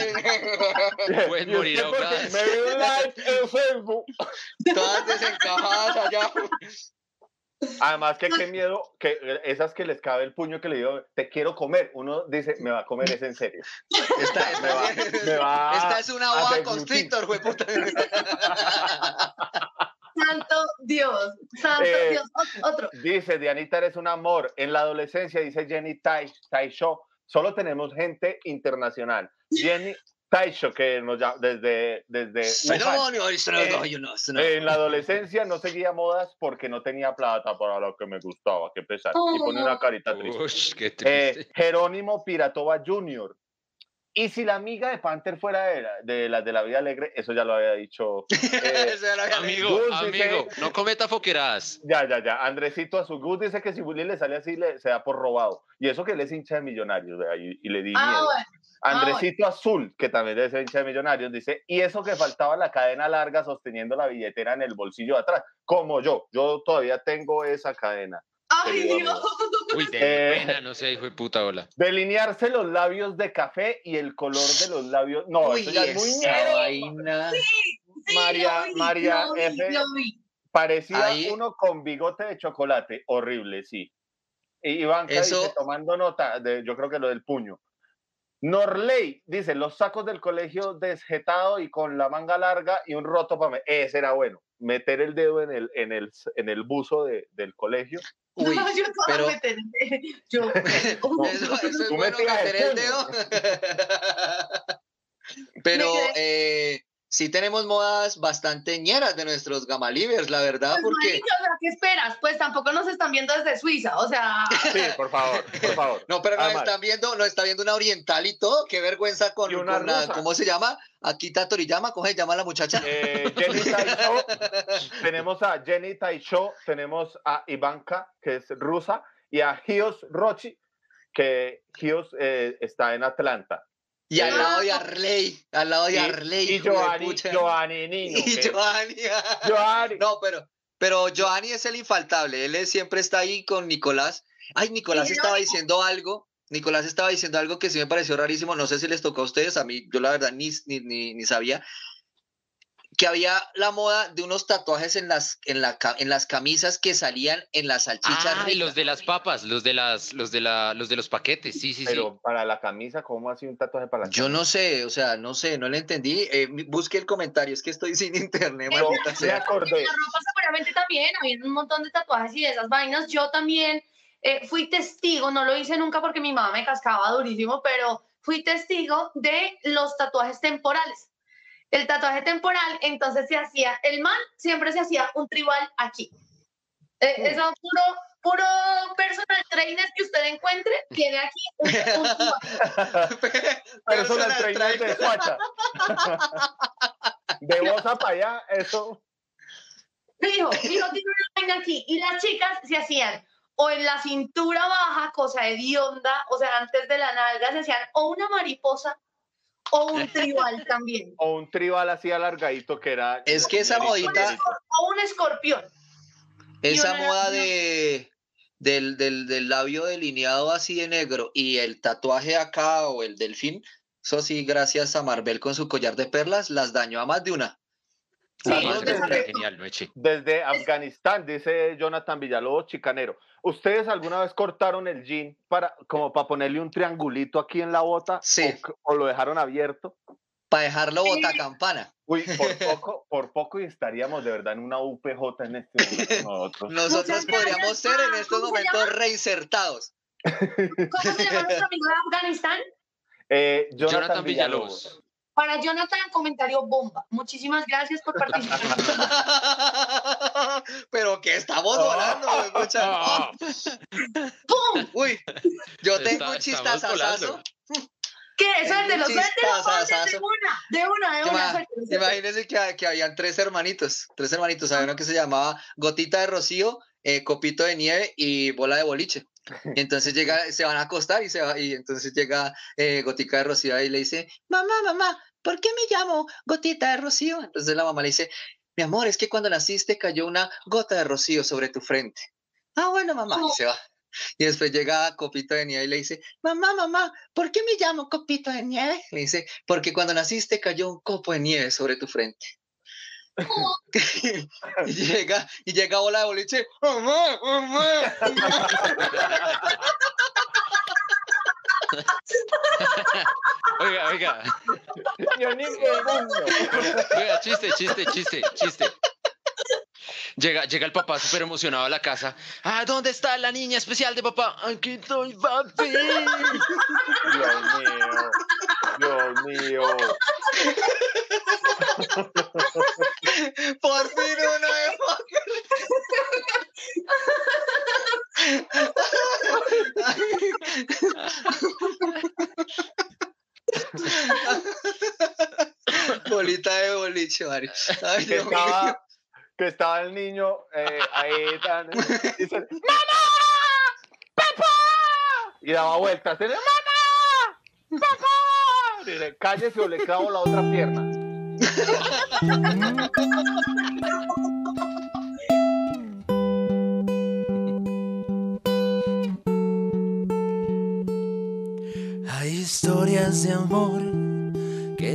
*laughs* Pueden ¿Y usted morir ahogadas. Me dio un like en *laughs* Facebook. todas desencajadas allá. Además que qué miedo, que esas que les cabe el puño que le digo, te quiero comer. Uno dice, me va a comer, es en serio. Esta, esta- Me va, me *laughs* va esta es una boa constrictor, güey, puta. *laughs* santo Dios, santo Eh, Dios. Ot- Otro. Dice, Dianita, eres un amor. En la adolescencia, dice Jenny Tai, Taisho, solo tenemos gente internacional. Jenny Taisho, que nos llama desde, desde Wuhan. No. En la adolescencia no seguía modas porque no tenía plata para lo que me gustaba, que pesar. Y pone una carita triste. Ush, qué Eh, triste. Jerónimo Piratova Jr. Y si la amiga de Panther fuera de, la- de las de la vida alegre, eso ya lo había dicho. *laughs* eh. Amigo, Gus dice- amigo, no cometa foqueradas. ya, ya, ya. Andresito Azugut dice que si Willy le sale así, le, se da por robado. Y eso que él es hincha de millonarios, y, y le di Ah, miedo. bueno. Ah, Andresito Azul, que también ser hincha de millonarios, dice, y eso que faltaba la cadena larga sosteniendo la billetera en el bolsillo de atrás, como yo. Yo todavía tengo esa cadena. Ay, Dios. *laughs* Uy, de Eh. buena, no sé, hijo de puta hola. Delinearse los labios de café y el color de los labios. No, Uy, eso ya es muy. Sí, María- lo vi, María vi, F. Parecía Ahí- uno con bigote de chocolate. Horrible, sí. Y Iván dice, Eso- tomando nota, de, yo creo que lo del puño. Norley dice, los sacos del colegio desjetado y con la manga larga y un roto para... me-". Ese era bueno, meter el dedo en el, en el, en el buzo de- del colegio. Uy, *laughs* No, yo toda pero- meter- yo, Eso, eso es Tú bueno meter el dedo. *laughs* Pero eh, sí tenemos modas bastante ñeras de nuestros gamalivers, la verdad, Pues, porque... marica, o sea, ¿qué esperas? Pues tampoco nos están viendo desde Suiza, o sea, *laughs* Sí, por favor, por favor. No, pero nos están viendo, nos está viendo una oriental y todo. Qué vergüenza con, una con la- rusa. ¿cómo se llama? Akita Toriyama, ¿cómo se llama la muchacha? eh, Jenny Taicho, *laughs* tenemos a Jenny Taicho, tenemos a Ivanka, que es rusa, y a Gios Rochi, que Gios eh, está en Atlanta. Y al lado de Arley, al lado de Y- Arley. Y Giovanni. Giovanni. *laughs* Y Giovanni. Giovanni. No, pero, pero Giovanni es el infaltable. Él es- siempre está ahí con Nicolás. Ay, Nicolás Sí, estaba diciendo algo. Nicolás estaba diciendo algo que sí me pareció rarísimo. No sé si les tocó a ustedes. A mí, yo la verdad ni, ni, ni, ni sabía. Que había la moda de unos tatuajes en las, en, la, en las camisas que salían en las salchichas. Ah, y los de las papas, los de las, los de la, los de los paquetes, sí, sí, sí. Pero para la camisa, ¿cómo así un tatuaje para la Yo camisa? no sé, o sea, no sé, no le entendí. Eh, busque el comentario, es que estoy sin *laughs* internet, Yo maldita sea. En la ropa seguramente también, había un montón de tatuajes y de esas vainas. Yo también eh, fui testigo, no lo hice nunca porque mi mamá me cascaba durísimo, pero fui testigo de los tatuajes temporales. El tatuaje temporal, entonces se hacía, el man siempre se hacía un tribal aquí. Eh. Eso puro, puro personal trainer que usted encuentre, tiene aquí un, un tribal. *laughs* Personal trainer de. Suacha. *laughs* De Bosa para allá, eso. Fijo, fijo, tiene una vaina aquí. Y las chicas se hacían o en la cintura baja, cosa hedionda, o sea, antes de la nalga, se hacían o una mariposa o un tribal también, O un tribal así alargadito que era. Es que esa modita- o un escorpión. Esa moda de del, del, del labio delineado así de negro y el tatuaje acá o el delfín, eso sí, gracias a Marvel con su collar de perlas, las dañó a más de una. Sí, Ah, no, no, desde- genial, Afganistán, dice Jonathan Villalobos, chicanero. ¿Ustedes alguna vez cortaron el jean para, como para ponerle un triangulito aquí en la bota? Sí. O, o lo dejaron abierto? Para dejarlo Sí. bota campana. Uy, por *laughs* poco, por poco y estaríamos de verdad en una UPJ en este momento nosotros. Nosotros podríamos gracias, ser en estos ¿Cómo se momentos reinsertados. ¿Cómo se llama nuestro amigo de Afganistán? Eh, Jonathan, Jonathan Villalobos. Villalobos. Para Jonathan, comentario bomba. Muchísimas gracias por participar. *laughs* Pero que estamos volando, güey, mucha- Ah, *laughs* ¡Pum! Uy, yo Está- tengo un estamos chistazazazo. volando. ¿Qué? Suéltelo, un suéltelo, de una, de una, de una. suéltelo. Imagínense que, que habían tres hermanitos, tres hermanitos, había uno que se llamaba Gotita de Rocío, eh, Copito de Nieve y Bola de Boliche. Y *laughs* entonces llega, se van a acostar y, se va, y entonces llega eh, Gotica de Rocío y le dice, mamá, mamá, ¿por qué me llamo Gotita de Rocío? Entonces la mamá le dice, mi amor, es que cuando naciste cayó una gota de rocío sobre tu frente. Ah, bueno, mamá, y se va. Y después llega Copito de Nieve y le dice, mamá, mamá, ¿por qué me llamo Copito de Nieve? Le dice, porque cuando naciste cayó un copo de nieve sobre tu frente. *laughs* y llega, y llega Bola de Boliche, mamá, mamá. *laughs* *laughs* Oiga, oiga, *laughs* Oiga, chiste, chiste, chiste, chiste. Llega, llega el papá súper emocionado a la casa. Ah, ¿dónde está la niña especial de papá? Aquí estoy, papi. Dios mío. Dios mío. Por fin uno de *laughs* Bolita de boliche, Mario. Ay, Que mío. estaba, que estaba el niño eh, ahí tan, *laughs* dice, ¡Mamá! ¡Papá! Y daba vueltas. Dice, ¡Mamá! ¡Papá! Dice, cállese o le clavo la otra pierna. Hay historias de amor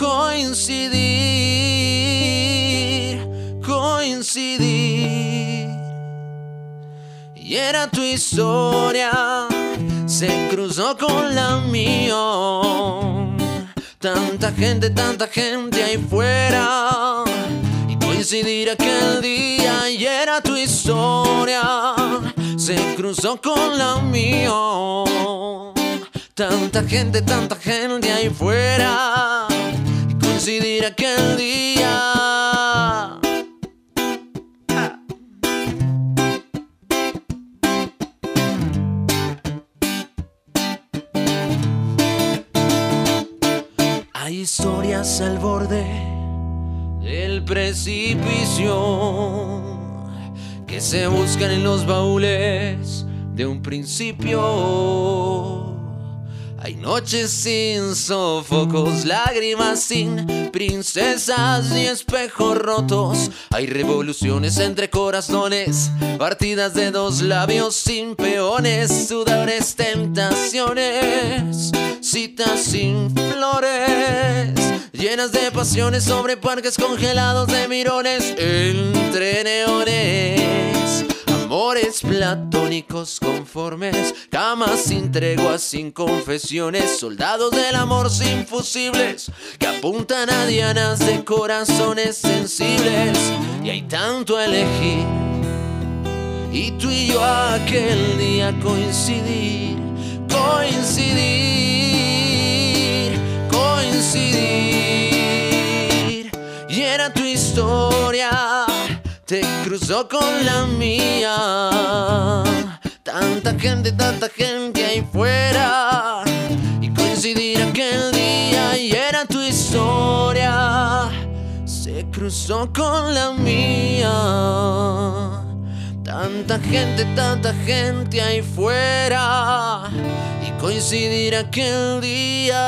coincidir, coincidir. Y era tu historia, se cruzó con la mía. Tanta gente, tanta gente ahí fuera. Y coincidir aquel día, y era tu historia, se cruzó con la mía. Tanta gente, tanta gente ahí fuera y coincidir aquel día. Hay historias al borde del precipicio que se buscan en los baúles de un principio. Hay noches sin sofocos, lágrimas sin princesas y espejos rotos. Hay revoluciones entre corazones, partidas de dos labios sin peones, sudores, tentaciones, citas sin flores, llenas de pasiones sobre parques congelados de mirones entre neones. Amores platónicos conformes, camas sin treguas, sin confesiones, soldados del amor sin fusibles que apuntan a dianas de corazones sensibles. Y hay tanto a elegir. Y tú y yo aquel día coincidir, coincidir, coincidir. Y era tu historia te cruzó con la mía. Tanta gente, tanta gente ahí fuera. Y coincidir aquel día y era tu historia. Se cruzó con la mía. Tanta gente, tanta gente ahí fuera. Y coincidir aquel día.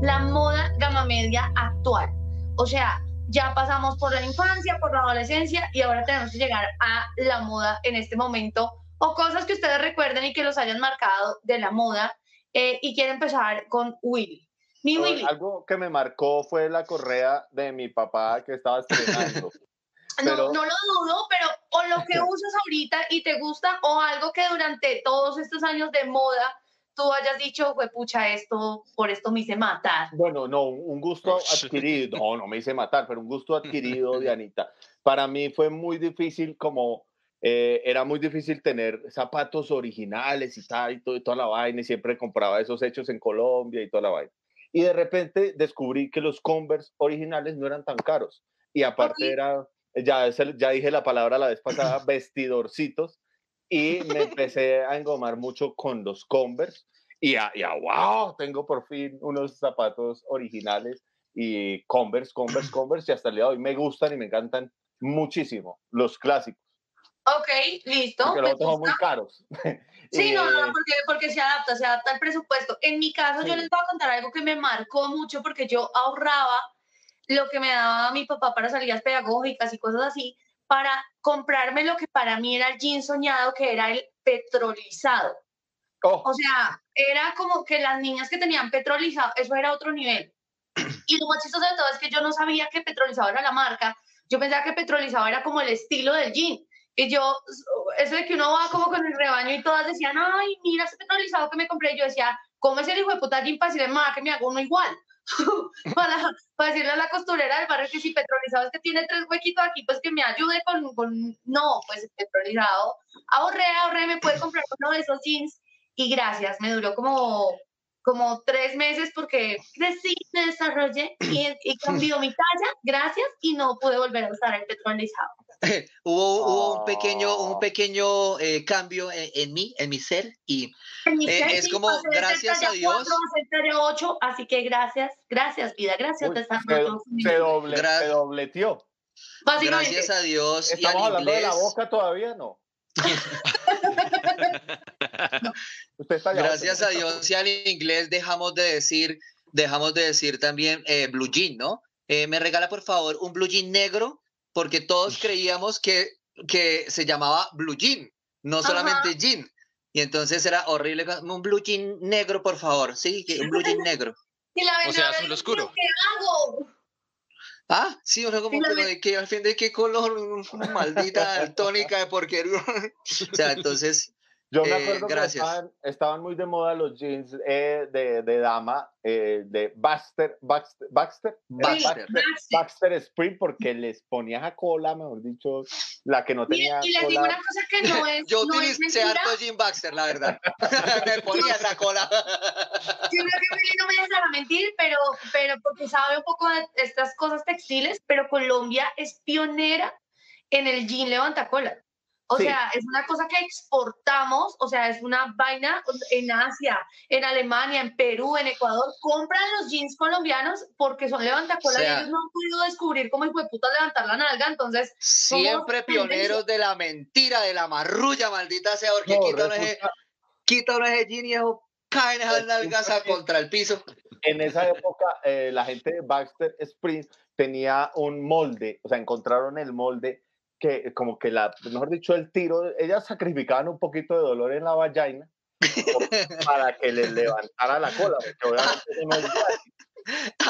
La moda gama media actual. O sea, ya pasamos por la infancia, por la adolescencia y ahora tenemos que llegar a la moda en este momento o cosas que ustedes recuerden y que los hayan marcado de la moda. Eh, y quiero empezar con Willy. Mi Willy. Algo que me marcó fue la correa de mi papá que estaba estrenando. *laughs* No, no lo dudo, pero o lo que *laughs* usas ahorita y te gusta o algo que durante todos estos años de moda tú hayas dicho, fue pucha, esto, por esto me hice matar. Bueno, no, un gusto *laughs* adquirido, no, no me hice matar, pero un gusto *laughs* adquirido, Dianita. Para mí fue muy difícil como, eh, era muy difícil tener zapatos originales y tal, y, todo, y toda la vaina, y siempre compraba esos hechos en Colombia y toda la vaina. Y de repente descubrí que los Converse originales no eran tan caros. Y aparte era, ya, ya dije la palabra la vez pasada, *clears throat* vestidorcitos y me empecé a engomar mucho con los Converse y a, y a, wow, tengo por fin unos zapatos originales y Converse, Converse, *laughs* Converse y hasta el día de hoy me gustan y me encantan muchísimo los clásicos. Ok, listo. Porque los otros son muy caros. *laughs* Sí, Y, no, no, porque, porque se adapta, se adapta al presupuesto. En mi caso, yo Sí. les voy a contar algo que me marcó mucho porque yo ahorraba lo que me daba mi papá para salidas pedagógicas y cosas así, para comprarme lo que para mí era el jean soñado, que era el petrolizado. oh, O sea, era como que las niñas que tenían petrolizado, eso era otro nivel. *clears throat* Y lo más chistoso de todo es que yo no sabía que petrolizado era la marca. Yo pensaba que petrolizado era como el estilo del jean. Y yo, eso de que uno va como con el rebaño y todas decían, ay, mira ese petrolizado que me compré. Yo decía, ¿cómo es el hijo de puta jean para decirle, que me hago uno igual? *laughs* para, para decirle a la costurera del barrio que si petrolizado es que tiene tres huequitos aquí, pues que me ayude con, con... no, pues petrolizado ahorré, ahorré, me puede comprar uno de esos jeans. Y gracias, me duró como, como tres meses porque crecí, me desarrollé y, y cambió mi talla, gracias, y no pude volver a usar el petrolizado. *laughs* hubo, hubo un pequeño, Oh. un pequeño eh, cambio en, en mí, en mi ser, y En mi Eh, ser, es sí, como, gracias a Dios. 4 a ser talla 8, así que gracias, gracias, vida, gracias, Uy, se, se doble, Gra- se dobleteó. Gracias a Dios y ¿Estamos al hablando de la boca todavía? No. *laughs* Usted está ya gracias a Dios y al inglés dejamos de decir, dejamos de decir también eh, blue jean, ¿no? Eh, me regala por favor un blue jean negro, porque todos creíamos que, que se llamaba blue jean, no Ajá. solamente jean. Y entonces era horrible, un blue jean negro, por favor, sí, un blue jean negro. *laughs* y la O sea, azul oscuro. ¿Qué hago? Ah, sí, uno como Sí, la que, ve- de que al fin de qué color, una *laughs* maldita *laughs* tónica de porquería. o sea, entonces, Yo me Eh, acuerdo gracias. que estaban, estaban muy de moda los jeans eh, de, de dama, eh, de Baxter, Baxter, Baxter, Baxter. Baxter Spring, porque les ponía a cola, mejor dicho, la que no tenía y les digo cola. una cosa que no es, *laughs* yo no utilicé harto Jim Baxter, la verdad. *laughs* *laughs* me ponía esa cola. Yo creo que Willy no me dejará mentir, pero, pero porque sabe un poco de estas cosas textiles, pero Colombia es pionera en el jean levantacola. O Sí. sea, es una cosa que exportamos, o sea, es una vaina en Asia, en Alemania, en Perú, en Ecuador, compran los jeans colombianos porque son levantacola O sea- y ellos no han podido descubrir cómo hijo de puta levantar la nalga, entonces Siempre pioneros de la mentira, de la marrulla, maldita sea, porque No, quita, uno ese, quita jean y eso caen esas nalgas a contra el piso. en esa época eh, la gente de Baxter Spring tenía un molde, o sea, encontraron el molde que como que la, mejor dicho, el tiro, ellas sacrificaban un poquito de dolor en la vagina *laughs* para que les levantara la cola, porque. *laughs*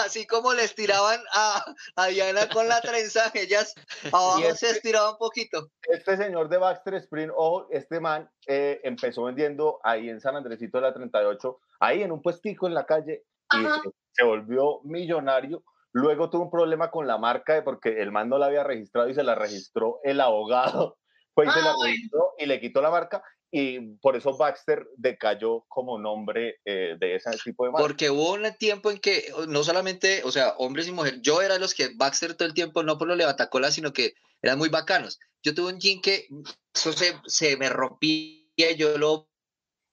Así como les tiraban a, a Diana con la trenza, ellas *laughs* abajo Y se este- estiraban un poquito. Este señor de Baxter Spring, o este man, eh, empezó vendiendo ahí en San Andresito de la 38, ahí en un puestico en la calle, y Ajá. se, se volvió millonario. Luego tuvo un problema con la marca de- porque el man no la había registrado y se la registró el abogado. *laughs* Fue y se la Ah, bueno. registró y le quitó la marca y por eso Baxter decayó como nombre eh, de ese tipo de marca. Porque hubo un tiempo en que no solamente, o sea, hombres y mujeres, yo era los que Baxter todo el tiempo, no por los levantacolas, sino que eran muy bacanos. Yo tuve un jean que eso se, se me rompía y yo lo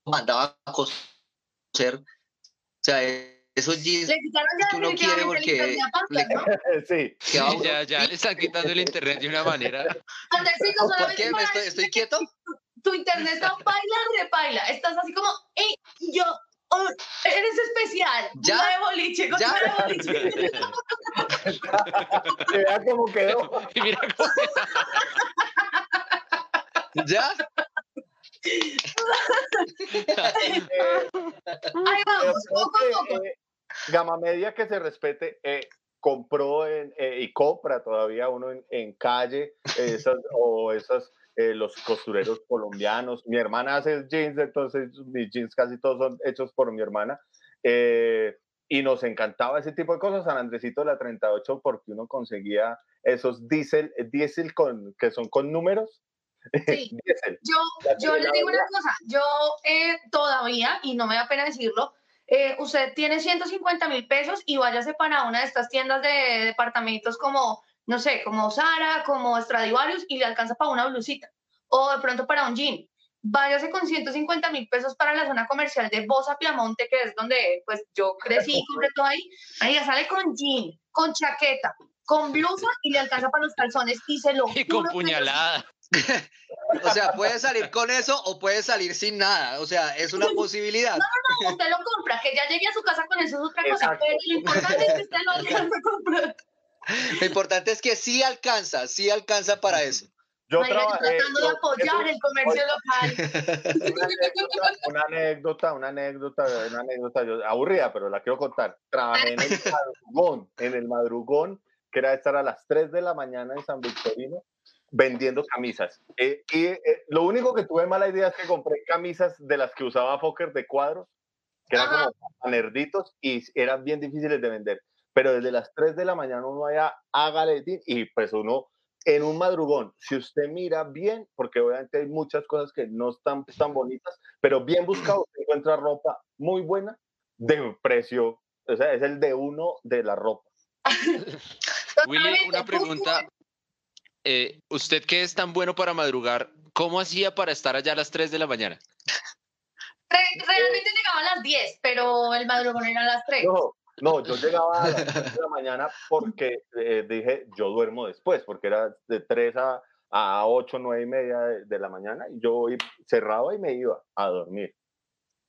mandaba a coser. O sea, esos jeans le que uno quiere porque ¿no? *laughs* sí, uno- ya, ya le están quitando el internet de una manera. *laughs* ¿Por solamente qué? ¿Me para estoy, quieto? tu internet está *laughs* baila, repaila. Estás así como, ¡Ey, yo, oh, eres especial. ¿Ya? De boliche, ¿Ya? de boliche. vea cómo quedó. Y mira cómo- ¿Ya? Eh, Ahí vamos, poco a poco. eh, Gama Media que se respete, eh, compró en, eh, y compra todavía uno en, en calle esas, o esas, eh, los costureros colombianos. Mi hermana hace jeans, entonces mis jeans casi todos son hechos por mi hermana. eh, y nos encantaba ese tipo de cosas, San Andresito de la 38, porque uno conseguía esos diésel, diésel con, que son con números. Sí. *laughs* Yo, yo les digo una cosa, yo eh, todavía, y no me da pena decirlo, eh, usted tiene 150 mil pesos y váyase para una de estas tiendas de departamentos como, no sé, como Zara, como Stradivarius y le alcanza para una blusita o de pronto para un jean. Váyase con 150 mil pesos para la zona comercial de Bosa Piamonte, que es donde pues yo crecí y compré todo ahí. Ahí ya sale con jean, con chaqueta, con blusa y le alcanza para los calzones y se lo *laughs* y con puñalada. *laughs* O sea, puede salir con eso o puede salir sin nada. O sea, es una *laughs* posibilidad. no, usted lo compra, que ya llegue a su casa con eso es otra cosa, pero lo importante es que usted lo alcanza a *laughs* comprar. Lo importante es que sí alcanza, sí alcanza para eso. Yo yo traba- eh, tratando de yo- apoyar eso- el comercio local. una anécdota, una anécdota, una anécdota, una anécdota yo- aburrida, pero la quiero contar. Trabajé en el madrugón, en el madrugón, que era estar a las 3 de la mañana en San Victorino vendiendo camisas. Eh, y eh, lo único que tuve mala idea es que compré camisas de las que usaba Fokker de cuadros, que eran Ajá. como nerditos y eran bien difíciles de vender. Pero desde las 3 de la mañana uno allá hágale tin, y pues uno en un madrugón, si usted mira bien, porque obviamente hay muchas cosas que no están tan bonitas, pero bien buscado, usted encuentra ropa muy buena de un precio, o sea, es el de uno de la ropa. *laughs* Willy, una pregunta. Eh, usted que es tan bueno para madrugar, ¿cómo hacía para estar allá a las 3 de la mañana? Re- realmente llegaba a las 10, pero el madrugón era a las 3. No, no, yo *laughs* llegaba a las 3 de la mañana porque eh, dije, yo duermo después, porque era de 3 a, a 8, 9 y media de, de la mañana, y yo i- cerraba y me iba a dormir.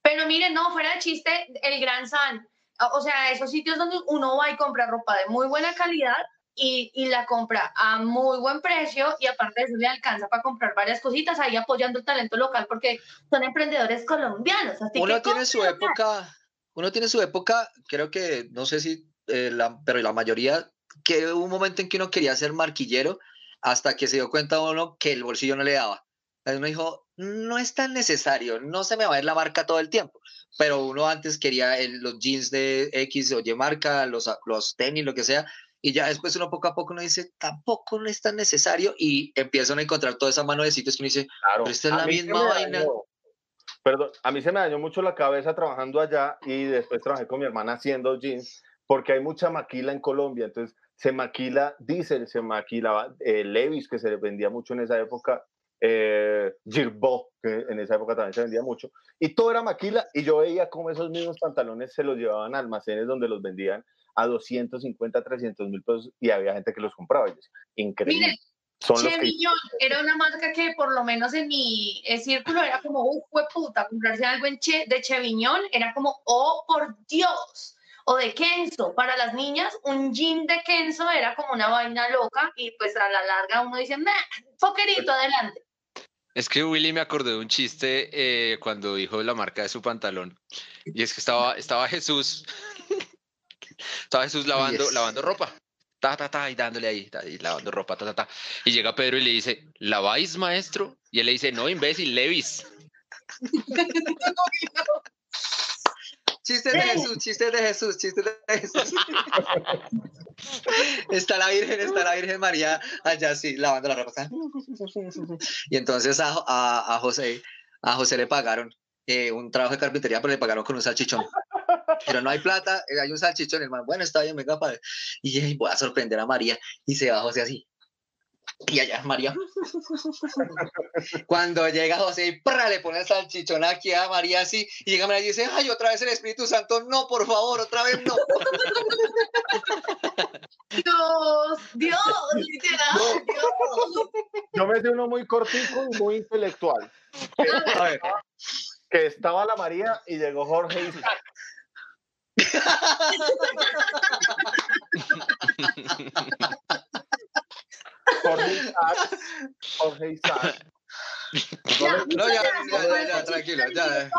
Pero miren, no, fuera de chiste, el Gran San, o o sea, esos sitios donde uno va y compra ropa de muy buena calidad y, y la compra a muy buen precio y aparte de eso le alcanza para comprar varias cositas ahí apoyando el talento local porque son emprendedores colombianos. Así Uno que tiene su época, uno tiene su época, creo que, no sé si, eh, la, pero la mayoría, que hubo un momento en que uno quería ser marquillero hasta que se dio cuenta uno que el bolsillo no le daba. Entonces uno dijo, no es tan necesario, no se me va a ir la marca todo el tiempo. Pero uno antes quería el- los jeans de X o Y marca, los, los tenis, lo que sea, y ya después uno poco a poco uno dice, tampoco no es tan necesario, y empiezan a encontrar toda esa mano de sitios que uno dice, Claro. Pero esta es la misma vaina. dañó- perdón, a mí se me dañó mucho la cabeza trabajando allá y después trabajé con mi hermana haciendo jeans, porque hay mucha maquila en Colombia, entonces se maquila Diesel, se maquilaba eh, Levis, que se vendía mucho en esa época, eh, Girbaud, que en esa época también se vendía mucho, y todo era maquila, y yo veía cómo esos mismos pantalones se los llevaban a almacenes donde los vendían a 250, 300 mil pesos, y había gente que los compraba, y decía, increíble. Miren, Son los que Chevillon era una marca que por lo menos en mi eh, círculo era como, uy, puta, comprarse algo en che, de Cheviñón era como, oh, por Dios. O de Kenzo. Para las niñas, un jean de Kenzo era como una vaina loca y pues a la larga uno dice, nah, foquerito, adelante. Es que Willy me acordé de un chiste eh, cuando dijo la marca de su pantalón. Y es que estaba, estaba Jesús. Estaba Jesús lavando, Yes. lavando ropa. Ta, ta, ta, y dándole ahí, ta, y lavando ropa, ta, ta, ta. Y llega Pedro y le dice, ¿laváis, maestro? Y él le dice, no, imbécil, Levis. *laughs* Chistes de Jesús, chistes de Jesús, chistes de Jesús. *laughs* está la Virgen, está la Virgen María allá así, lavando la ropa. Y entonces a, a, a José, a José le pagaron eh, un trabajo de carpintería, pero le pagaron con un salchichón. Pero no hay plata, eh, hay un salchichón, hermano. Bueno, está bien, venga, padre. Y voy a sorprender a María. Y se va José así. Y allá María. Cuando llega José y ¡prra! le pone el salchichón aquí a María así. Y llega María y dice, ay, otra vez el Espíritu Santo. No, por favor, otra vez no. *laughs* Dios, Dios, literal, Dios. Yo me sé uno muy cortico y muy intelectual. Que, A ver. que estaba la María y llegó Jorge Isaac. Jorge Isaac. Jorge Isaac. Ya, No, ya, ya, ya, estos tranquilo, ya.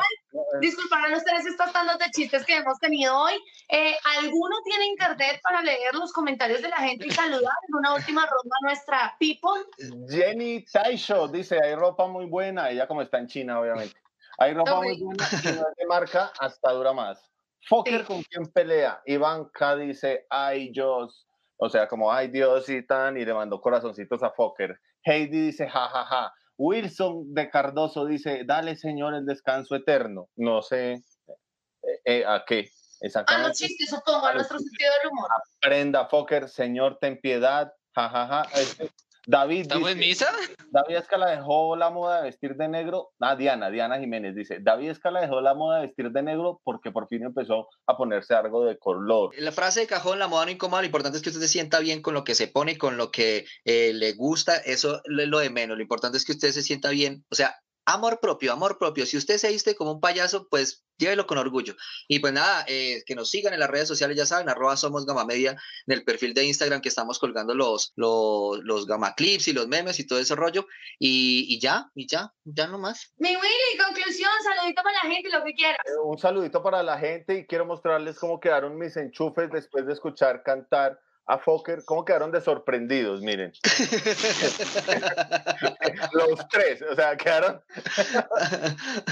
Disculparán ustedes estas tandas de chistes que hemos tenido hoy. Eh, ¿Alguno tiene internet para leer los comentarios de la gente y saludar en una última ronda a nuestra people? Jenny Taisho dice, hay ropa muy buena. Ella como está en China, obviamente. Hay ropa muy Uy. buena y no es de marca, hasta dura más. Fokker con quien pelea. Ivanka dice, ay Dios. O sea, como ay Dios y tan, y le mandó corazoncitos a Fokker. Heidi dice, ja, ja, ja. Wilson de Cardoso dice, dale señor el descanso eterno. No sé eh, eh, a qué A los exactamente. chistes, supongo, a nuestro sentido del humor. Prenda Fokker, señor, ten piedad. Ja, ja, ja. Este, David ¿Estamos en dice, misa? David Escala dejó la moda de vestir de negro. Ah, Diana, Diana Jiménez dice, David Escala dejó la moda de vestir de negro porque por fin empezó a ponerse algo de color. La frase de cajón, la moda no incomoda, lo importante es que usted se sienta bien con lo que se pone y con lo que eh, le gusta, eso es lo de menos, lo importante es que usted se sienta bien, o sea, amor propio, amor propio, si usted se viste como un payaso, pues llévelo con orgullo. Y pues nada, eh, que nos sigan en las redes sociales, ya saben, arroba somos gama media, en el perfil de Instagram que estamos colgando los, los, los gama clips y los memes y todo ese rollo, y, y ya, y ya, ya nomás. Mi Willy, conclusión, saludito para la gente, lo que quieras. Eh, Un saludito para la gente y quiero mostrarles cómo quedaron mis enchufes después de escuchar cantar a Fokker, ¿cómo quedaron de sorprendidos? Miren. *laughs* Los tres, o sea, quedaron,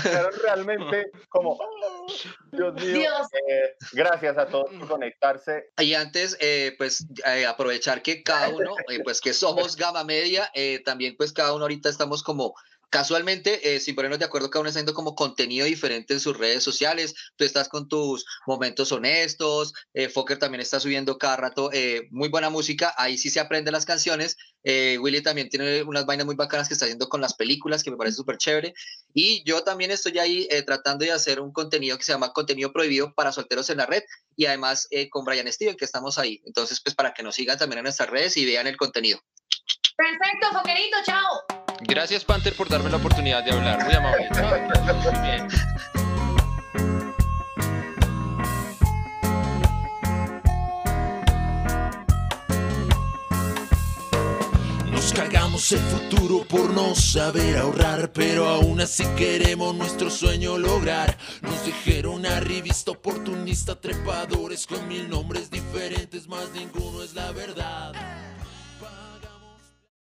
quedaron realmente como, "Oh, Dios mío, Dios. eh, gracias a todos por conectarse. Y antes, eh, pues, eh, aprovechar que cada uno, eh, pues, que somos gama media, eh, también, pues, cada uno ahorita estamos como casualmente, eh, sin ponernos de acuerdo, cada uno está haciendo como contenido diferente en sus redes sociales. Tú estás con tus momentos honestos, eh, Fokker también está subiendo cada rato eh, muy buena música, ahí sí se aprenden las canciones. Eh, Willy también tiene unas vainas muy bacanas que está haciendo con las películas, que me parece súper chévere. Y yo también estoy ahí tratando de hacer un contenido que se llama contenido prohibido para solteros en la red y además con Brian Steven, que estamos ahí. Entonces, pues para que nos sigan también en nuestras redes y vean el contenido. Perfecto, Foquerito, chao. Gracias, Panther, por darme la oportunidad de hablar. Muy amable. Chao. Muy bien. Nos cagamos el futuro por no saber ahorrar, pero aún así queremos nuestro sueño lograr. Nos dijeron arribista oportunista, trepadores con mil nombres diferentes, más ninguno es la verdad.